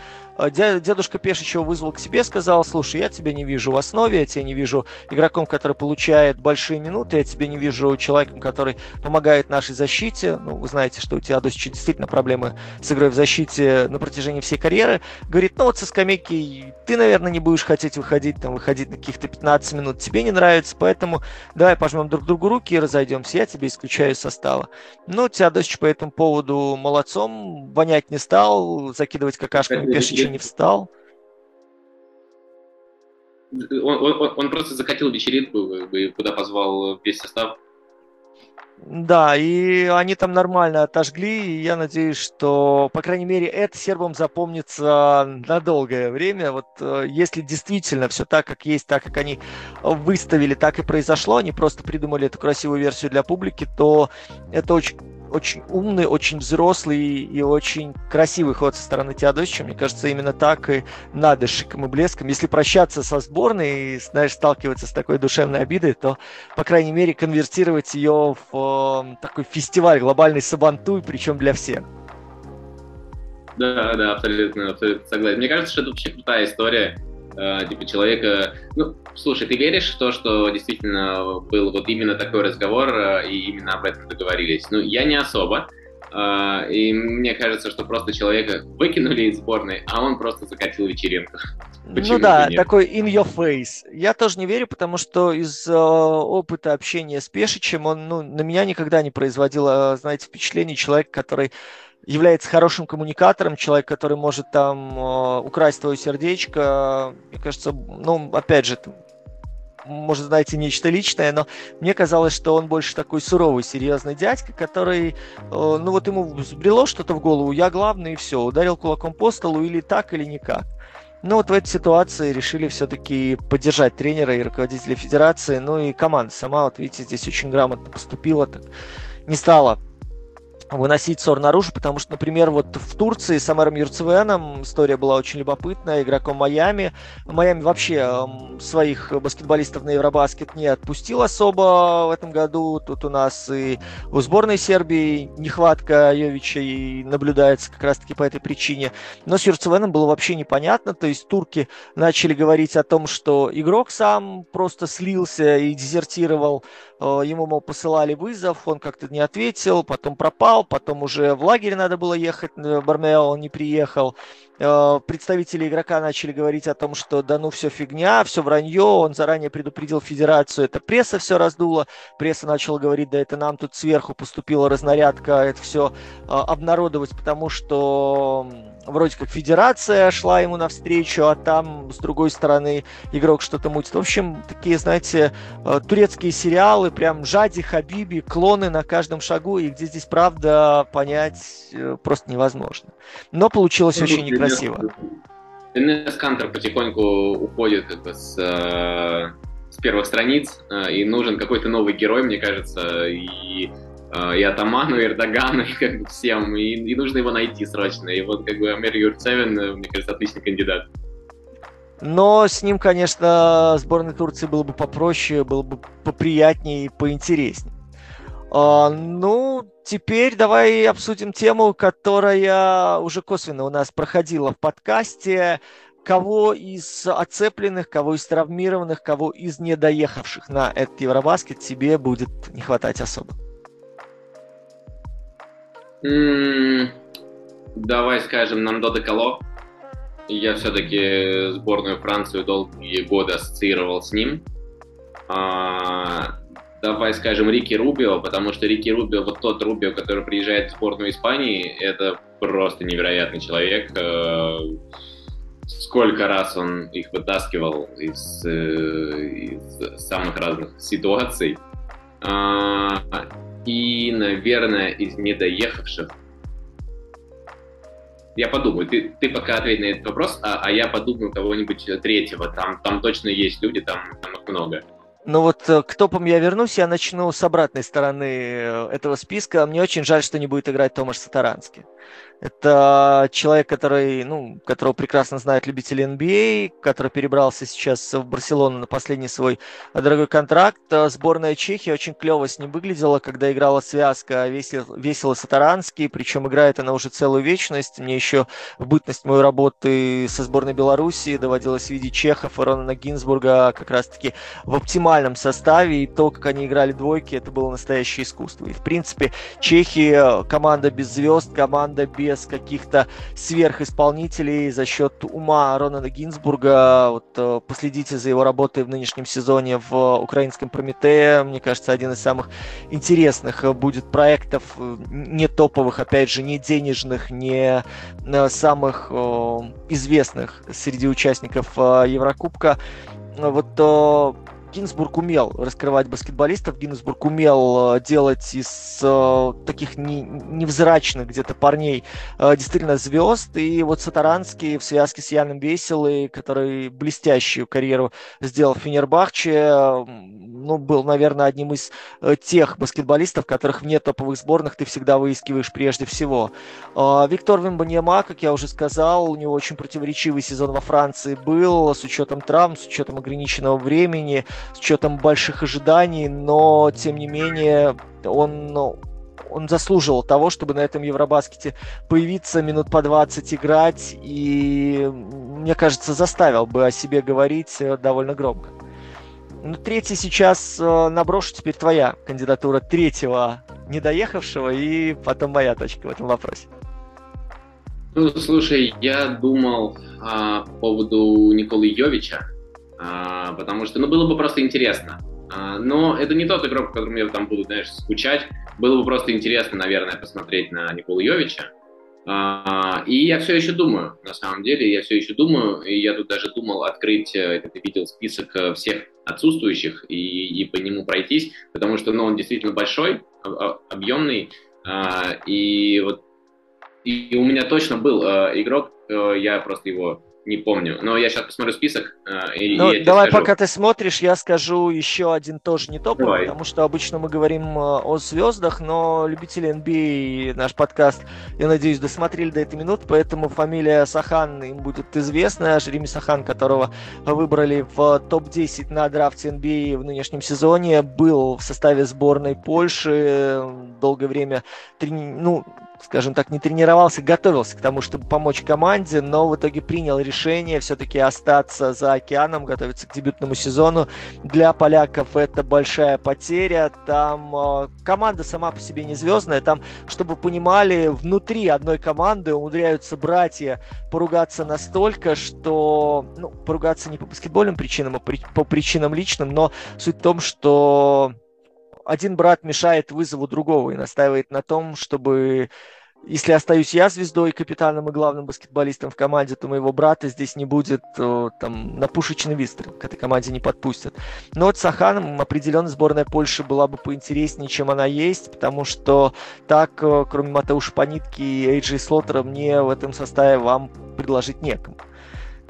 дедушка Пешич его вызвал к себе, сказал, слушай, я тебя не вижу в основе, я тебя не вижу игроком, который получает большие минуты, я тебя не вижу человеком, который помогает нашей защите. Ну, вы знаете, что у тебя Досича действительно проблемы с игрой в защите на протяжении всей карьеры. Говорит, ну вот со скамейки ты, наверное, не будешь хотеть выходить, там, выходить на каких-то 15 минут, тебе не нравится, поэтому давай пожмем друг другу руки и разойдемся, я тебя исключаю из состава. Ну, Теодосич по этому поводу молодцом, вонять не стал, закидывать какашками Пешича не встал. Он, он, он просто закатил вечеринку, куда позвал весь состав. Да, и они там нормально отожгли, и я надеюсь, что, по крайней мере, это сербам запомнится на долгое время. Вот э, если действительно все так, как есть, так, как они выставили, так и произошло, они просто придумали эту красивую версию для публики, то это очень очень умный, очень взрослый и очень красивый ход со стороны Теодосича. Мне кажется, именно так и надо шиком и блеском. Если прощаться со сборной и, знаешь, сталкиваться с такой душевной обидой, то, по крайней мере, конвертировать ее в э, такой фестиваль глобальный Сабантуй, причем для всех. Да, да, абсолютно, абсолютно согласен. Мне кажется, что это вообще крутая история э, типа человека. Ну, слушай, ты веришь в то, что действительно был вот именно такой разговор э, и именно об этом договорились? Ну, я не особо. Uh, и мне кажется, что просто человека выкинули из сборной, а он просто закатил вечеринку. Почему ну да, такой in your face. Я тоже не верю, потому что из uh, опыта общения с Пешичем он ну, на меня никогда не производил, uh, знаете, впечатление человека, который является хорошим коммуникатором, человек, который может там э, украсть твое сердечко. Мне кажется, ну, опять же, может, знаете, нечто личное, но мне казалось, что он больше такой суровый, серьезный дядька, который, э, ну вот ему взбрело что-то в голову, я главный и все, ударил кулаком по столу или так, или никак. Ну вот в этой ситуации решили все-таки поддержать тренера и руководителя федерации, ну и команда сама, вот видите, здесь очень грамотно поступила, так не стала выносить ссор наружу, потому что, например, вот в Турции с Амаром Юрцевеном история была очень любопытная, игроком Майами. Майами вообще э, своих баскетболистов на Евробаскет не отпустил особо в этом году. Тут у нас и у сборной Сербии нехватка Йовича и наблюдается как раз-таки по этой причине. Но с Юрцевеном было вообще непонятно, то есть турки начали говорить о том, что игрок сам просто слился и дезертировал ему, мол, посылали вызов, он как-то не ответил, потом пропал, потом уже в лагерь надо было ехать, э, Бармео он не приехал. Э, представители игрока начали говорить о том, что да ну все фигня, все вранье, он заранее предупредил федерацию, это пресса все раздула, пресса начала говорить, да это нам тут сверху поступила разнарядка, это все обнародовать, потому что вроде как федерация шла ему навстречу, а там с другой стороны игрок что-то мутит. В общем, такие, знаете, э, турецкие сериалы, прям Жади, Хабиби, клоны на каждом шагу, и где здесь правда понять э, просто невозможно. Но получилось ну, очень некрасиво. Энес Кантер потихоньку уходит как бы с, э, с первых страниц, и нужен какой-то новый герой, мне кажется, и и Атаману, и Эрдогану, *laughs* и как бы всем, и, и нужно его найти срочно. И вот как бы Амир Юрцевин, э, мне кажется, отличный кандидат. Но с ним, конечно, сборной Турции было бы попроще, было бы поприятнее и поинтереснее. А, ну, теперь давай обсудим тему, которая уже косвенно у нас проходила в подкасте. Кого из оцепленных, кого из травмированных, кого из недоехавших на этот Евробаскет тебе будет не хватать особо? Давай скажем, нам до Деколо. Я все-таки сборную Францию долгие годы ассоциировал с ним. А, давай скажем Рики Рубио, потому что Рики Рубио, вот тот Рубио, который приезжает в сборную Испании, это просто невероятный человек. Э, сколько раз он их вытаскивал из, э, из самых разных ситуаций. И, наверное, из недоехавших я подумаю, ты, ты пока ответь на этот вопрос, а, а я подумаю кого-нибудь третьего. Там, там точно есть люди, там, там их много. Ну вот э, к топам я вернусь, я начну с обратной стороны э, этого списка. Мне очень жаль, что не будет играть Томаш Сатаранский. Это человек, который, ну, которого прекрасно знают любители NBA, а, который перебрался сейчас в Барселону на последний свой дорогой контракт. Сборная Чехии очень клево с ним выглядела, когда играла связка весел, весело Сатаранский, причем играет она уже целую вечность. Мне еще в бытность моей работы со сборной Беларуси доводилось видеть Чехов и Ронана Гинзбурга как раз-таки в оптимальном составе, и то, как они играли двойки, это было настоящее искусство. И, в принципе, Чехия команда без звезд, команда без без каких-то сверхисполнителей за счет ума Ронана Гинзбурга. Вот, э, последите за его работой в нынешнем сезоне в украинском Прометее. Мне кажется, один из самых интересных будет проектов, э, не топовых, опять же, не денежных, не э, самых известных среди участников Еврокубка. Вот Гинзбург умел раскрывать баскетболистов, Гинзбург умел э, делать из э, таких не, невзрачных где-то парней э, действительно звезд. И вот Сатаранский в связке с Яном Веселой, который блестящую карьеру сделал в Фенербахче, ну, был, наверное, одним из э, тех баскетболистов, которых вне топовых сборных ты всегда выискиваешь прежде всего. Э, Виктор Вимбаньяма, как я уже сказал, у него очень противоречивый сезон во Франции был, с учетом травм, с учетом ограниченного времени с учетом больших ожиданий, но тем не менее он он заслуживал того, чтобы на этом Евробаскете появиться, минут по 20 играть, и, мне кажется, заставил бы о себе говорить э, довольно громко. Ну, третий сейчас э, наброшу, теперь твоя кандидатура третьего недоехавшего, и потом моя точка в этом вопросе. Ну, слушай, я думал а, по поводу Николы Йовича, а, потому что, ну, было бы просто интересно. А, но это не тот игрок, по которому я там буду, знаешь, скучать. Было бы просто интересно, наверное, посмотреть на Николу Йовича. А, и я все еще думаю, на самом деле, я все еще думаю, и я тут даже думал открыть, э, ты видел список э, всех отсутствующих и, и по нему пройтись, потому что ну, он действительно большой, объемный, и вот и у меня точно был игрок, я просто его не помню. Но я сейчас посмотрю список. Э, и, ну, и давай, скажу. пока ты смотришь, я скажу еще один тоже не топовый, давай. потому что обычно мы говорим э, о звездах, но любители NBA, а наш подкаст, я надеюсь, досмотрели до этой минуты, поэтому фамилия Сахан им будет известна. Жереми Сахан, которого выбрали в топ-10 на драфте NBA а в нынешнем сезоне, был в составе сборной Польши долгое время, ну, скажем так, не тренировался, готовился к тому, чтобы помочь команде, но в итоге принял решение все-таки остаться за океаном, готовиться к дебютному сезону. Для поляков это большая потеря. Там э, команда сама по себе не звездная. Там, чтобы понимали, внутри одной команды умудряются братья поругаться настолько, что... Ну, поругаться не по баскетбольным причинам, а при, по причинам личным, но суть в том, что один брат мешает вызову другого и настаивает на том, чтобы если остаюсь я звездой, капитаном и главным баскетболистом в команде, то моего брата здесь не будет там на пушечный выстрел, к этой команде не подпустят. Но вот с Аханом определенно сборная Польши была бы поинтереснее, чем она есть, потому что так, кроме Матеуша Панитки и Эйджи Слотера, мне в этом составе вам предложить некому.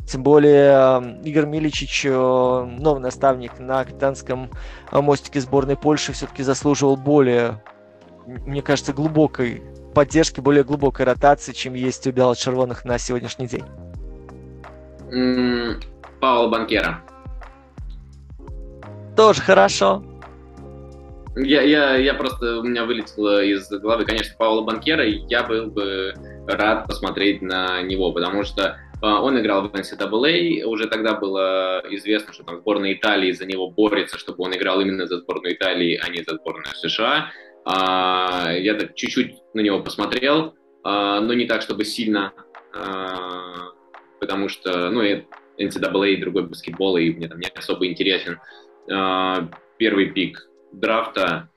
Тем более Игорь Миличич, новый наставник на капитанском мостике сборной Польши, все-таки заслуживал более, мне кажется, глубокой поддержки, более глубокой ротации, чем есть у бело-червоных на сегодняшний день? Mm, Паула Банкера. Тоже хорошо. Я, я, я просто, у меня вылетело из головы, конечно, Паула Банкера, и я был бы рад посмотреть на него, потому что он играл в NCAA, уже тогда было известно, что там сборная Италии за него борется, чтобы он играл именно за сборную Италии, а не за сборную США. А, я так чуть-чуть на него посмотрел, а, но не так, чтобы сильно, а, потому что, ну, NCAA другой баскетбол, и мне там не особо интересен. Первый пик драфта,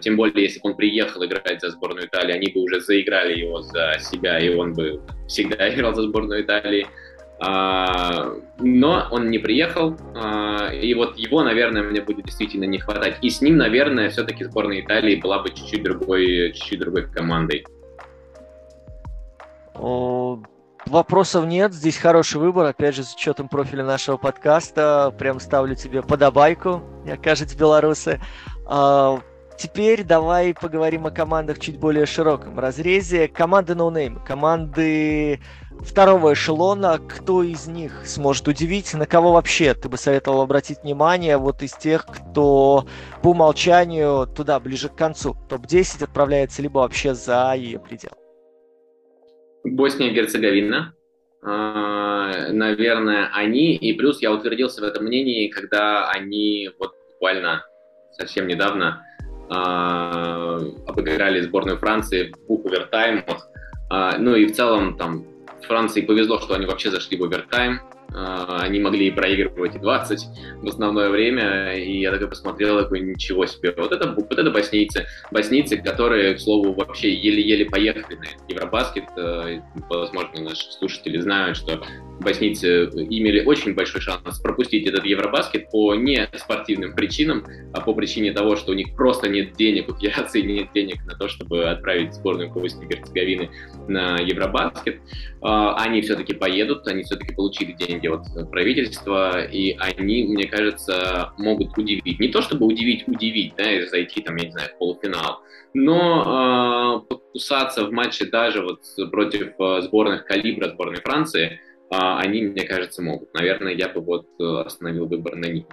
тем более, если бы он приехал играть за сборную Италии, они бы уже заиграли его за себя, и он бы всегда *laughs* играл за сборную Италии. А, но он не приехал, а, и вот его, наверное, мне будет действительно не хватать. И с ним, наверное, все-таки сборная Италии была бы чуть-чуть другой, чуть-чуть другой командой. Вопросов нет, здесь хороший выбор, опять же, с учетом профиля нашего подкаста, прям ставлю тебе подобайку, мне кажется, белорусы. А, теперь давай поговорим о командах чуть более широком разрезе. Команды Name, команды второго эшелона, кто из них сможет удивить, на кого вообще ты бы советовал обратить внимание, вот из тех, кто по умолчанию туда ближе к концу, топ-10 отправляется либо вообще за ее предел? Босния и Герцеговина, а, наверное, они, и плюс я утвердился в этом мнении, когда они вот буквально совсем недавно а, обыграли сборную Франции в двух овертаймах, а, ну и в целом там Франции повезло, что они вообще зашли в овертайм. А, они могли проигрывать и 20 в основное время, и я такой посмотрел, такой, ничего себе, вот это, вот это боснийцы, боснийцы, которые, к слову, вообще еле-еле поехали на Евробаскет, э, возможно, наши слушатели знают, что боснийцы имели очень большой шанс пропустить этот Евробаскет по не спортивным причинам, а по причине того, что у них просто нет денег, у федерации нет денег на то, чтобы отправить сборную Боснии и Герцеговины на Евробаскет. А, они все-таки поедут, они все-таки получили деньги от правительства, и они, мне кажется, могут удивить. Не то чтобы удивить, удивить, да, и зайти там, я не знаю, в полуфинал, но э, покусаться в матче даже вот против э, сборных калибра сборной Франции – а, они, мне кажется, могут. Наверное, я бы вот э, остановил выбор на них.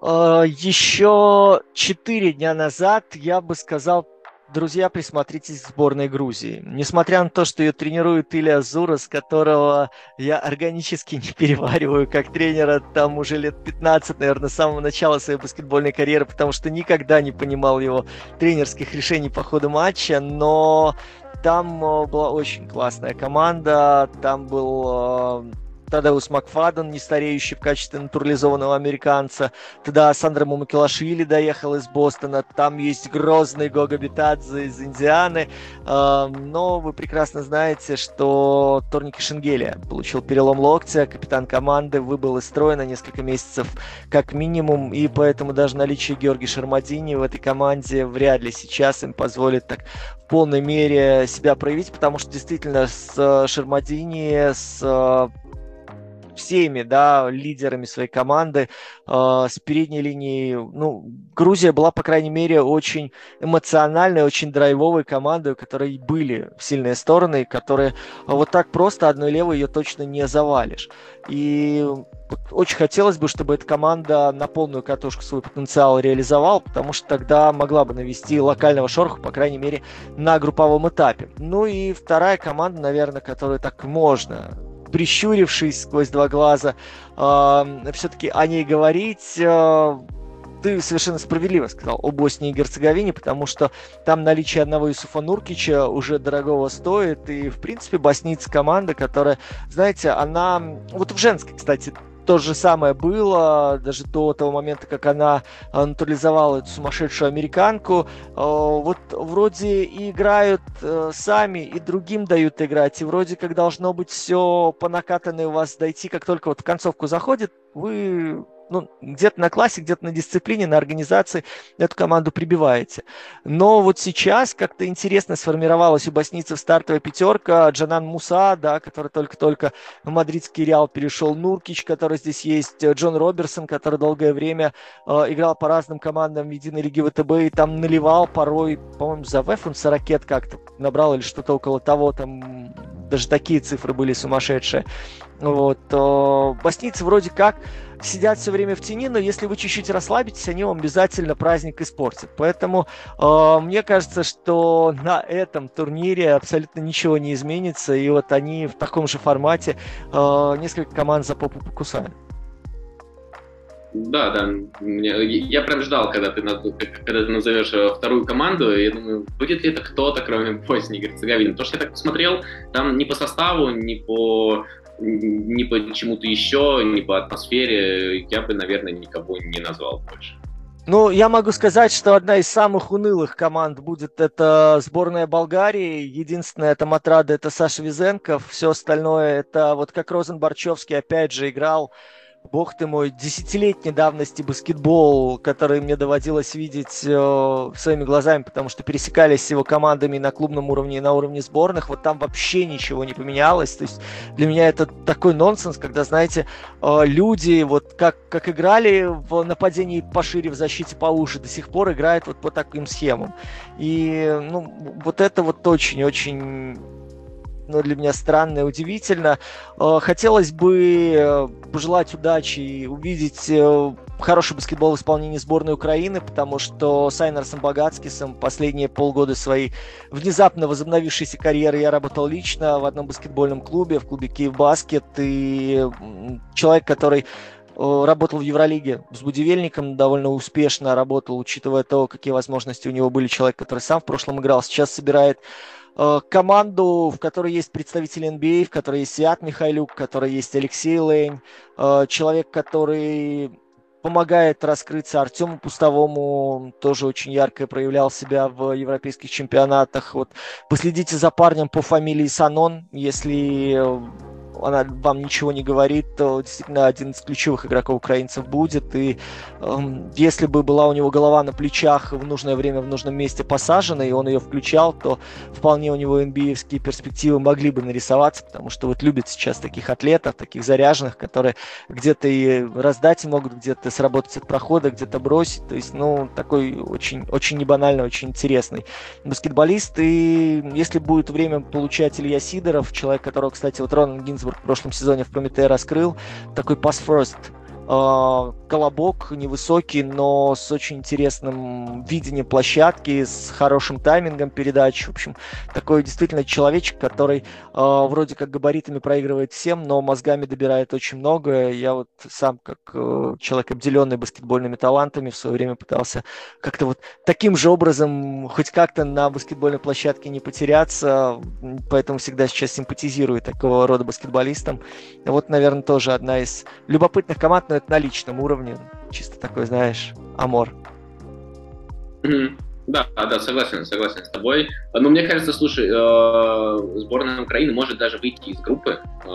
А, Еще четыре дня назад я бы сказал, друзья, присмотритесь к сборной Грузии. Несмотря на то, что ее тренирует Илья Зурас, которого я органически *laughs* не перевариваю как тренера там уже лет 15, наверное, с самого начала своей баскетбольной карьеры, потому что никогда не понимал его тренерских решений по ходу матча, но там э, была очень классная команда, там был э, Тадеус Макфаден, не стареющий в качестве натурализованного американца. Тогда Сандра Мумакилашвили доехал из Бостона. Там есть грозный Гога Битадзе из Индианы. Но вы прекрасно знаете, что Торники Шенгелия получил перелом локтя. Капитан команды выбыл из строя на несколько месяцев как минимум. И поэтому даже наличие Георгия Шармадини в этой команде вряд ли сейчас им позволит так в полной мере себя проявить, потому что действительно с Шармадини, с всеми, да, лидерами своей команды э, с передней линии. Ну, Грузия была, по крайней мере, очень эмоциональной, очень драйвовой командой, у которой были сильные стороны, которые вот так просто одной левой ее точно не завалишь. И очень хотелось бы, чтобы эта команда на полную катушку свой потенциал реализовала, потому что тогда могла бы навести локального шорха, по крайней мере, на групповом этапе. Ну и вторая команда, наверное, которую так можно прищурившись сквозь два глаза, э, все-таки о ней говорить. Э, ты совершенно справедливо сказал о Боснии и Герцеговине, потому что там наличие одного Юсуфа Нуркича уже дорогого стоит, и, в принципе, боснийцы команда, которая, знаете, она... Вот в женской, кстати, то же самое было даже до того момента, как она э, натурализовала эту сумасшедшую американку. Э, вот вроде и играют э, сами, и другим дают играть, и вроде как должно быть все по накатанной у вас дойти, как только вот в концовку заходит, вы ну, где-то на классе, где-то на дисциплине, на организации эту команду прибиваете. Но вот сейчас как-то интересно сформировалась у боснийцев стартовая пятерка. Джанан Муса, да, который только-только в мадридский Реал перешел. Нуркич, который здесь есть. Джон Роберсон, который долгое время э, играл по разным командам в единой лиге ВТБ и там наливал порой, по-моему, за ВЭФ он 40 как-то набрал или что-то около того. Там даже такие цифры были сумасшедшие. Вот. Боснийцы вроде как сидят все время в тени, но если вы чуть-чуть расслабитесь, они вам обязательно праздник испортят. Поэтому э, мне кажется, что на этом турнире абсолютно ничего не изменится, и вот они в таком же формате э, несколько команд за попу покусают. Да, да. Я прям ждал, когда ты, когда ты назовешь э, вторую команду, я думаю, будет ли это кто-то, кроме Боснии и Герцеговины. То, что я так посмотрел, там ни по составу, ни по ни по чему-то еще, ни по атмосфере я бы, наверное, никого не назвал больше. Ну, я могу сказать, что одна из самых унылых команд будет это сборная Болгарии. Единственная это Матрада, это Саша Визенков. Все остальное это вот как Розен Борчевский опять же играл бог ты мой, десятилетней давности баскетбол, который мне доводилось видеть э, своими глазами, потому что пересекались с его командами на клубном уровне и на уровне сборных, вот там вообще ничего не поменялось. То есть для меня это такой нонсенс, когда, знаете, э, люди вот как, как играли в нападении пошире, в защите поуже, до сих пор играют вот по таким схемам. И ну, вот это вот очень-очень ну, для меня странно и удивительно. Э, хотелось бы э, пожелать удачи и увидеть э, хороший баскетбол в исполнении сборной Украины, потому что с Айнерсом Богатскисом последние полгода своей внезапно возобновившейся карьеры я работал лично в одном баскетбольном клубе, в клубе Киев Баскет, и человек, который работал в Евролиге с Будивельником, довольно успешно работал, учитывая то, какие возможности у него были. Человек, который сам в прошлом играл, сейчас собирает команду, в которой есть представители NBA, в которой есть Сиат Михайлюк, в которой есть Алексей Лейн, э, человек, который помогает раскрыться Артему Пустовому, тоже очень ярко проявлял себя в европейских чемпионатах. Вот последите за парнем по фамилии Санон, если она вам ничего не говорит, то действительно один из ключевых игроков украинцев будет. И э, если бы была у него голова на плечах в нужное время, в нужном месте посажена, и он ее включал, то вполне у него NBA перспективы могли бы нарисоваться, потому что вот любят сейчас таких атлетов, таких заряженных, которые где-то и раздать могут, где-то сработать от прохода, где-то бросить. То есть, ну, такой очень, очень небанальный, очень интересный баскетболист. И если будет время получать Илья Сидоров, человек, которого, кстати, вот Ронан В прошлом сезоне в Прометее раскрыл, такой pass first колобок невысокий, но с очень интересным видением площадки, с хорошим таймингом передач. В общем, такой действительно человечек, который э, вроде как габаритами проигрывает всем, но мозгами добирает очень много. Я вот сам, как э, человек, обделенный баскетбольными талантами, в свое время пытался как-то вот таким же образом хоть как-то на баскетбольной площадке не потеряться, поэтому всегда сейчас симпатизирую такого рода баскетболистам. Вот, наверное, тоже одна из любопытных команд, но это на личном уровне. Чисто такой, знаешь, амор. Да, да, согласен, согласен с тобой. Но мне кажется, слушай, э, сборная Украины может даже выйти из группы, э,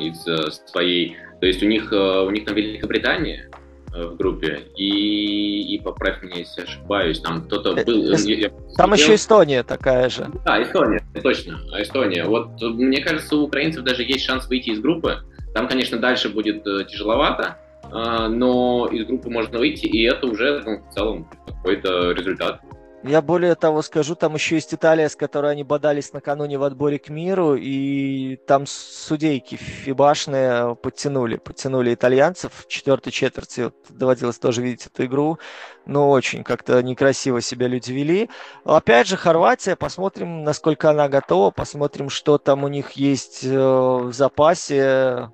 из э, своей. То есть у них, у них там Великобритания в группе, и, и поправь меня, если ошибаюсь, там кто-то был... Я, там еще Эстония такая же. Да, Эстония, точно, Эстония. Вот мне кажется, у украинцев даже есть шанс выйти из группы. Там, конечно, дальше будет тяжеловато, но из группы можно выйти, и это уже ну, в целом какой-то результат. Я более того скажу, там еще есть Италия, с которой они бодались накануне в отборе к миру, и там судейки фибашные подтянули, подтянули итальянцев в четвертой четверти. Вот, доводилось тоже видеть эту игру. Ну, очень как-то некрасиво себя люди вели. Опять же, Хорватия, посмотрим, насколько она готова, посмотрим, что там у них есть э, в запасе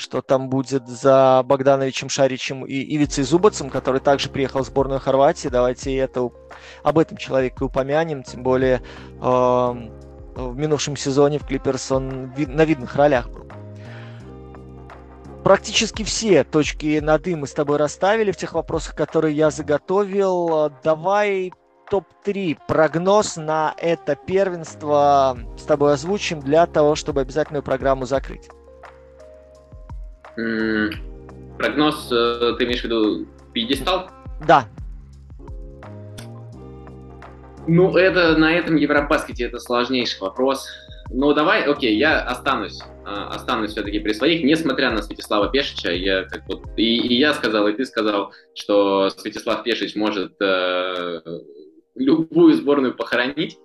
что там будет за Богдановичем Шаричем и Ивицей Зубацем, который также приехал в сборную Хорватии. Давайте это, об этом человеке упомянем, тем более э, в минувшем сезоне в Клиперс он ви- на видных ролях был. Практически все точки над «и» мы с тобой расставили в тех вопросах, которые я заготовил. Давай топ-3 прогноз на это первенство с тобой озвучим для того, чтобы обязательную программу закрыть. Прогноз, э, ты имеешь в виду пьедестал? Да. Ну, это на этом Евробаскете это сложнейший вопрос. Ну, давай, окей, я останусь, а, останусь все-таки при своих, несмотря на Святослава Пешича, я как вот, и, и я сказал, и ты сказал, что Святослав Пешич может э, любую сборную похоронить.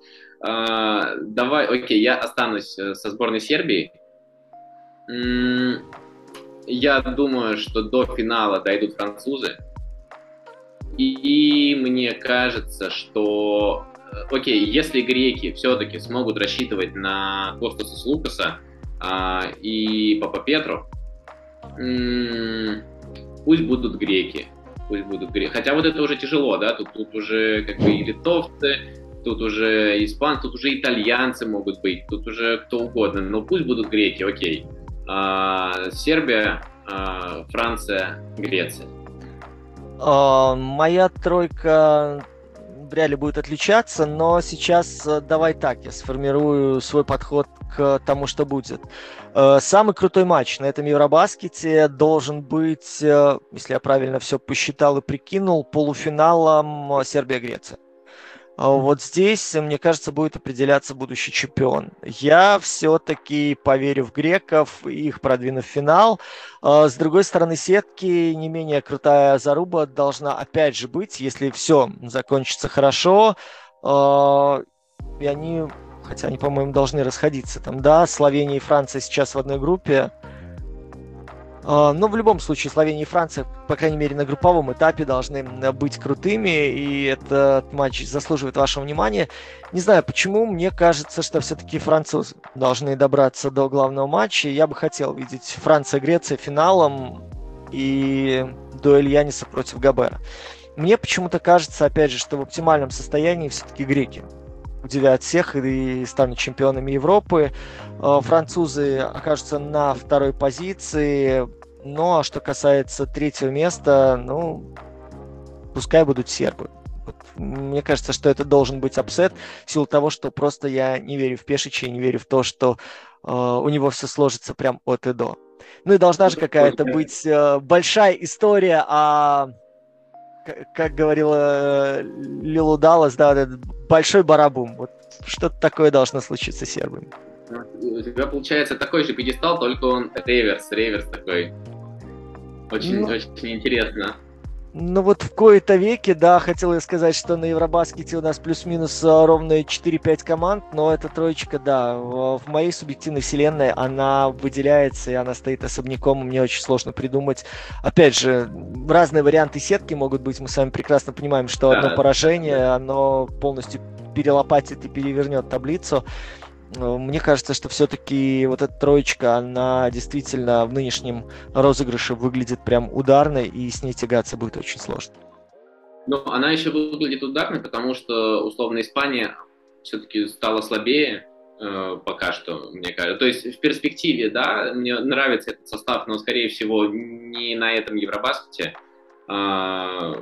Э, давай, окей, я останусь э, со сборной Сербии. Я думаю, что до финала дойдут французы. И мне кажется, что, э, окей, если греки все-таки смогут рассчитывать на Костаса Лукаса а, и Папа Петру, пусть будут греки. Пусть будут греки. Хотя вот это уже тяжело, да, тут, тут уже как бы и литовцы, тут уже испанцы, тут уже итальянцы могут быть, тут уже кто угодно, но пусть будут греки, окей. А, Сербия, а, Франция, Греция. А, моя тройка вряд ли будет отличаться, но сейчас э, давай так, я сформирую свой подход к тому, что будет. Э, самый крутой матч на этом Евробаскете должен быть, э, если я правильно все посчитал и прикинул, полуфиналом Сербия-Греция. А вот здесь, мне кажется, будет определяться будущий чемпион. Я все-таки поверю в греков, их продвину в финал. А, с другой стороны, сетки не менее крутая заруба должна опять же быть, если все закончится хорошо. А, и они, хотя они, по-моему, должны расходиться. Там, да, Словения и Франция сейчас в одной группе. А, но в любом случае Словения и Франция, по крайней мере, на групповом этапе должны быть крутыми, и этот матч заслуживает вашего внимания. Не знаю почему, мне кажется, что все-таки французы должны добраться до главного матча. Я бы хотел видеть Франция-Греция финалом и дуэль Яниса против Гобера. Мне почему-то кажется, опять же, что в оптимальном состоянии все-таки греки удивят всех и станут чемпионами Европы. Э, французы окажутся на второй позиции. Ну, а что касается третьего места, ну, пускай будут сербы. Мне кажется, что это должен быть upset в силу того, что просто я не верю в Пешича и не верю в то, что э, у него все сложится прям от и до. Ну и должна же какая-то быть э, большая история о, как говорила э, Лилу Даллас, да, большой барабум. Вот что-то такое должно случиться с сербами. У тебя получается такой же пьедестал, только он реверс, реверс такой. Очень, ну, очень интересно. Ну вот в кои-то веке, да, хотел я сказать, что на Евробаскете у нас плюс-минус а, ровно 4-5 команд, но эта троечка, да, в, моей субъективной вселенной она выделяется, и она стоит особняком, и мне очень сложно придумать. Опять же, разные варианты сетки могут быть, мы с вами прекрасно понимаем, что одно поражение, оно полностью перелопатит и перевернет таблицу. Э, мне кажется, что все-таки вот эта троечка, она действительно в нынешнем розыгрыше выглядит прям ударной, и с ней тягаться будет очень сложно. Ну, она еще выглядит ударной, потому что, условно, Испания все-таки стала слабее э, пока что, мне кажется. То есть в перспективе, да, мне нравится этот состав, но, скорее всего, не на этом Евробаскете. Э,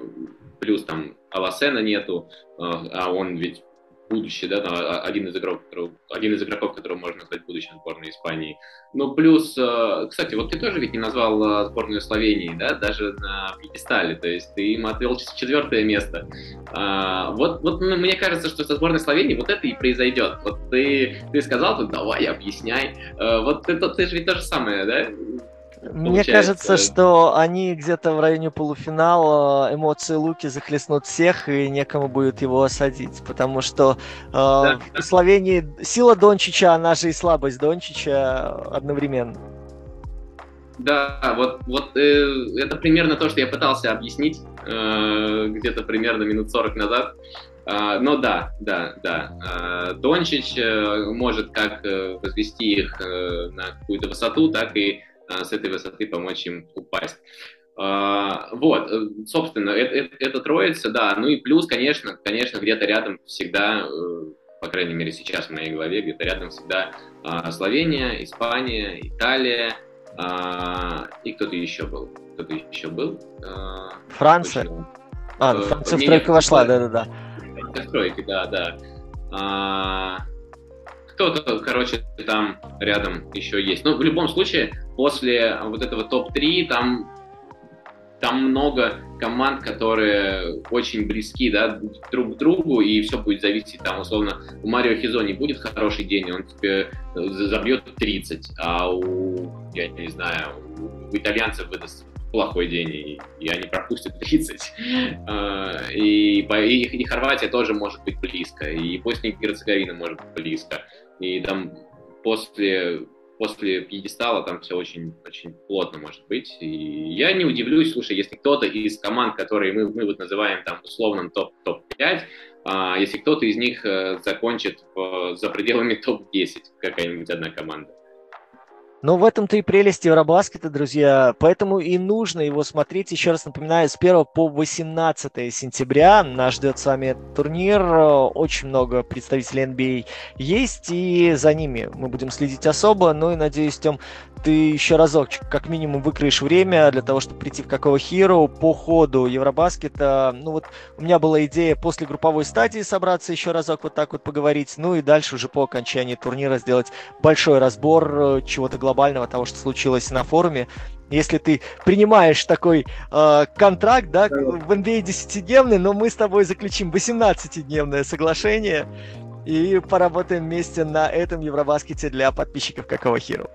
плюс там Аласена нету, э, а он ведь будущее, да, там, а, один из игроков, которого, один из игроков, которого можно назвать будущим сборной Испании. Ну, плюс, э, кстати, вот ты тоже ведь не назвал э, сборную Словении, да, даже на пьедестале, то есть ты им отвел четвертое место. А, вот, вот мне кажется, что со сборной Словении вот это и произойдет. Вот ты, ты сказал, тут давай, объясняй. Э, вот ты, ты же ведь то же самое, да? Мне кажется, что они где-то в районе полуфинала эмоции Луки захлестнут всех, и некому будет его осадить. Потому что э, да, в Словении сила Дончича, она же и слабость Дончича одновременно. Да, вот, вот э, это примерно то, что я пытался объяснить э, где-то примерно минут 40 назад. Uh, но да, да, да. Uh, Дончич uh, может как uh, возвести их uh, на какую-то высоту, так и Э, с этой высоты помочь им упасть. А, вот, э, собственно, это, это, это троица, да. Ну и плюс, конечно, конечно, где-то рядом всегда, э, по крайней мере сейчас в моей голове, где-то рядом всегда а, Словения, Испания, Италия а, и кто-то еще был. Кто-то еще был. Франция. Точно. А, ну, Франция в тройку вошла, да-да-да. В тройке, да, да. Кто-то, короче, там рядом еще есть. Но в любом случае, после вот этого топ-3 там, там много команд, которые очень близки да, друг к другу, и все будет зависеть, там, условно, у Марио Хизони будет хороший день, он тебе забьет 30, а у, я не знаю, у итальянцев выдаст плохой день, и, и они пропустят 30. А, и, и, и Хорватия тоже может быть близко, и Босния и Герцеговина может быть близко. И там после, после пьедестала там все очень, очень плотно может быть. И я не удивлюсь, слушай, если кто-то из команд, которые мы, мы вот называем там условным топ-5, топ а, если кто-то из них а, закончит за пределами топ-10, какая-нибудь одна команда. Но в этом-то и прелесть Евробаскета, друзья. Поэтому и нужно его смотреть. Еще раз напоминаю, с 1 по 18 сентября нас ждет с вами турнир. Очень много представителей NBA есть, и за ними мы будем следить особо. Ну и надеюсь, Тем, ты еще разок, как минимум, выкроешь время для того, чтобы прийти в какого Hero по ходу Евробаскета. Ну вот у меня была идея после групповой стадии собраться еще разок вот так вот поговорить, ну и дальше уже по окончании турнира сделать большой разбор э, чего-то глобального, того, что случилось на форуме. Если ты принимаешь такой э, контракт, да, в NBA 10-дневный, но мы с тобой заключим 18-дневное соглашение и поработаем вместе на этом Евробаскете для подписчиков Какого Hero.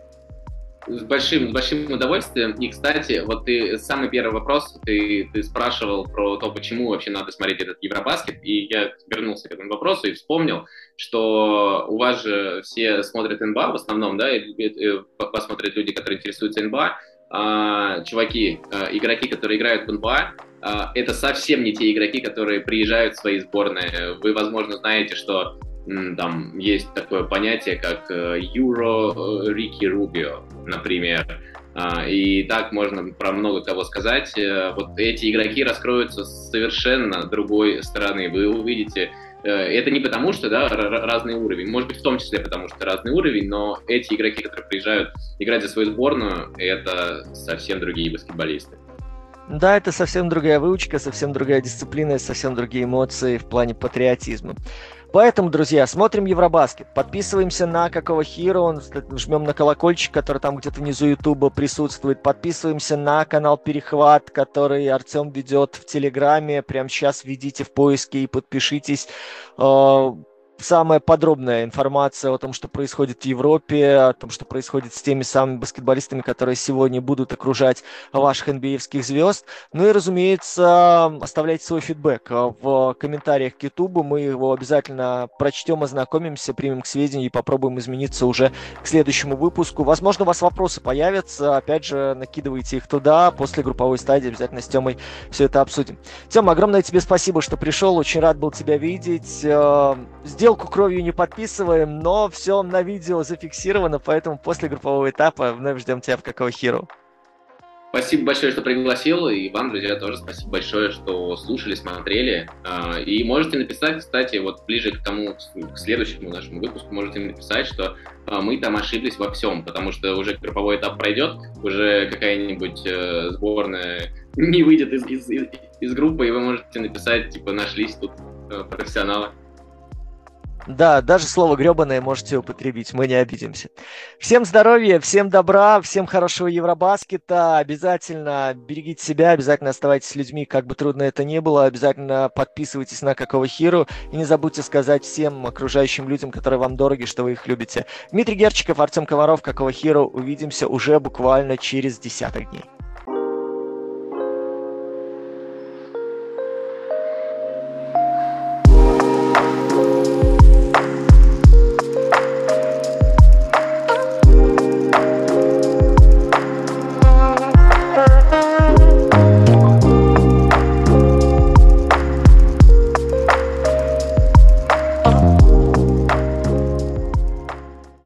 С большим, с большим удовольствием. И, кстати, вот ты самый первый вопрос, ты, ты спрашивал про то, почему вообще надо смотреть этот Евробаскет, и я вернулся к этому вопросу и вспомнил, что у вас же все смотрят НБА в основном, да, и, и, и посмотрят люди, которые интересуются НБА, а, чуваки, а, игроки, которые играют в НБА, а, это совсем не те игроки, которые приезжают в свои сборные. Вы, возможно, знаете, что там есть такое понятие, как э, Рики Рубио, например. А, и так можно про много кого сказать. Э, вот эти игроки раскроются с совершенно другой стороны. Вы увидите, э, это не потому, что да, разный уровень, может быть, в том числе потому, что разный уровень, но эти игроки, которые приезжают играть за свою сборную, это совсем другие баскетболисты. Да, это совсем другая выучка, совсем другая дисциплина, совсем другие эмоции в плане патриотизма. Поэтому, друзья, смотрим Евробаскет, подписываемся на какого Хиро, жмем на колокольчик, который там где-то внизу Ютуба присутствует, подписываемся на канал Перехват, который Артем ведет в Телеграме, прямо сейчас введите в поиске и подпишитесь. Самая подробная информация о том, что происходит в Европе, о том, что происходит с теми самыми баскетболистами, которые сегодня будут окружать ваших NBA звезд. Ну и, разумеется, оставляйте свой фидбэк в комментариях к YouTube. Мы его обязательно прочтем, ознакомимся, примем к сведению и попробуем измениться уже к следующему выпуску. Возможно, у вас вопросы появятся. Опять же, накидывайте их туда. После групповой стадии обязательно с Темой все это обсудим. Тема, огромное тебе спасибо, что пришел. Очень рад был тебя видеть. Э, сделку кровью не подписываем, но все на видео зафиксировано, поэтому после группового этапа вновь ждем тебя в Какого Хиру. Спасибо большое, что пригласил, и вам, друзья, тоже спасибо большое, что слушали, смотрели. А, и можете написать, кстати, вот ближе к тому, к следующему нашему выпуску, можете написать, что а, мы там ошиблись во всем, потому что уже групповой этап пройдет, уже какая-нибудь э, сборная *laughs* не выйдет из, из, из, из группы, и вы можете написать, типа, нашлись тут э, профессионалы. Да, даже слово гребаное можете употребить, мы не обидимся. Всем здоровья, всем добра, всем хорошего Евробаскета. Обязательно берегите себя, обязательно оставайтесь с людьми, как бы трудно это ни было. Обязательно подписывайтесь на Какого Хиру. И не забудьте сказать всем окружающим людям, которые вам дороги, что вы их любите. Дмитрий Герчиков, Артем Комаров, Какого Хиру. Увидимся уже буквально через десяток дней.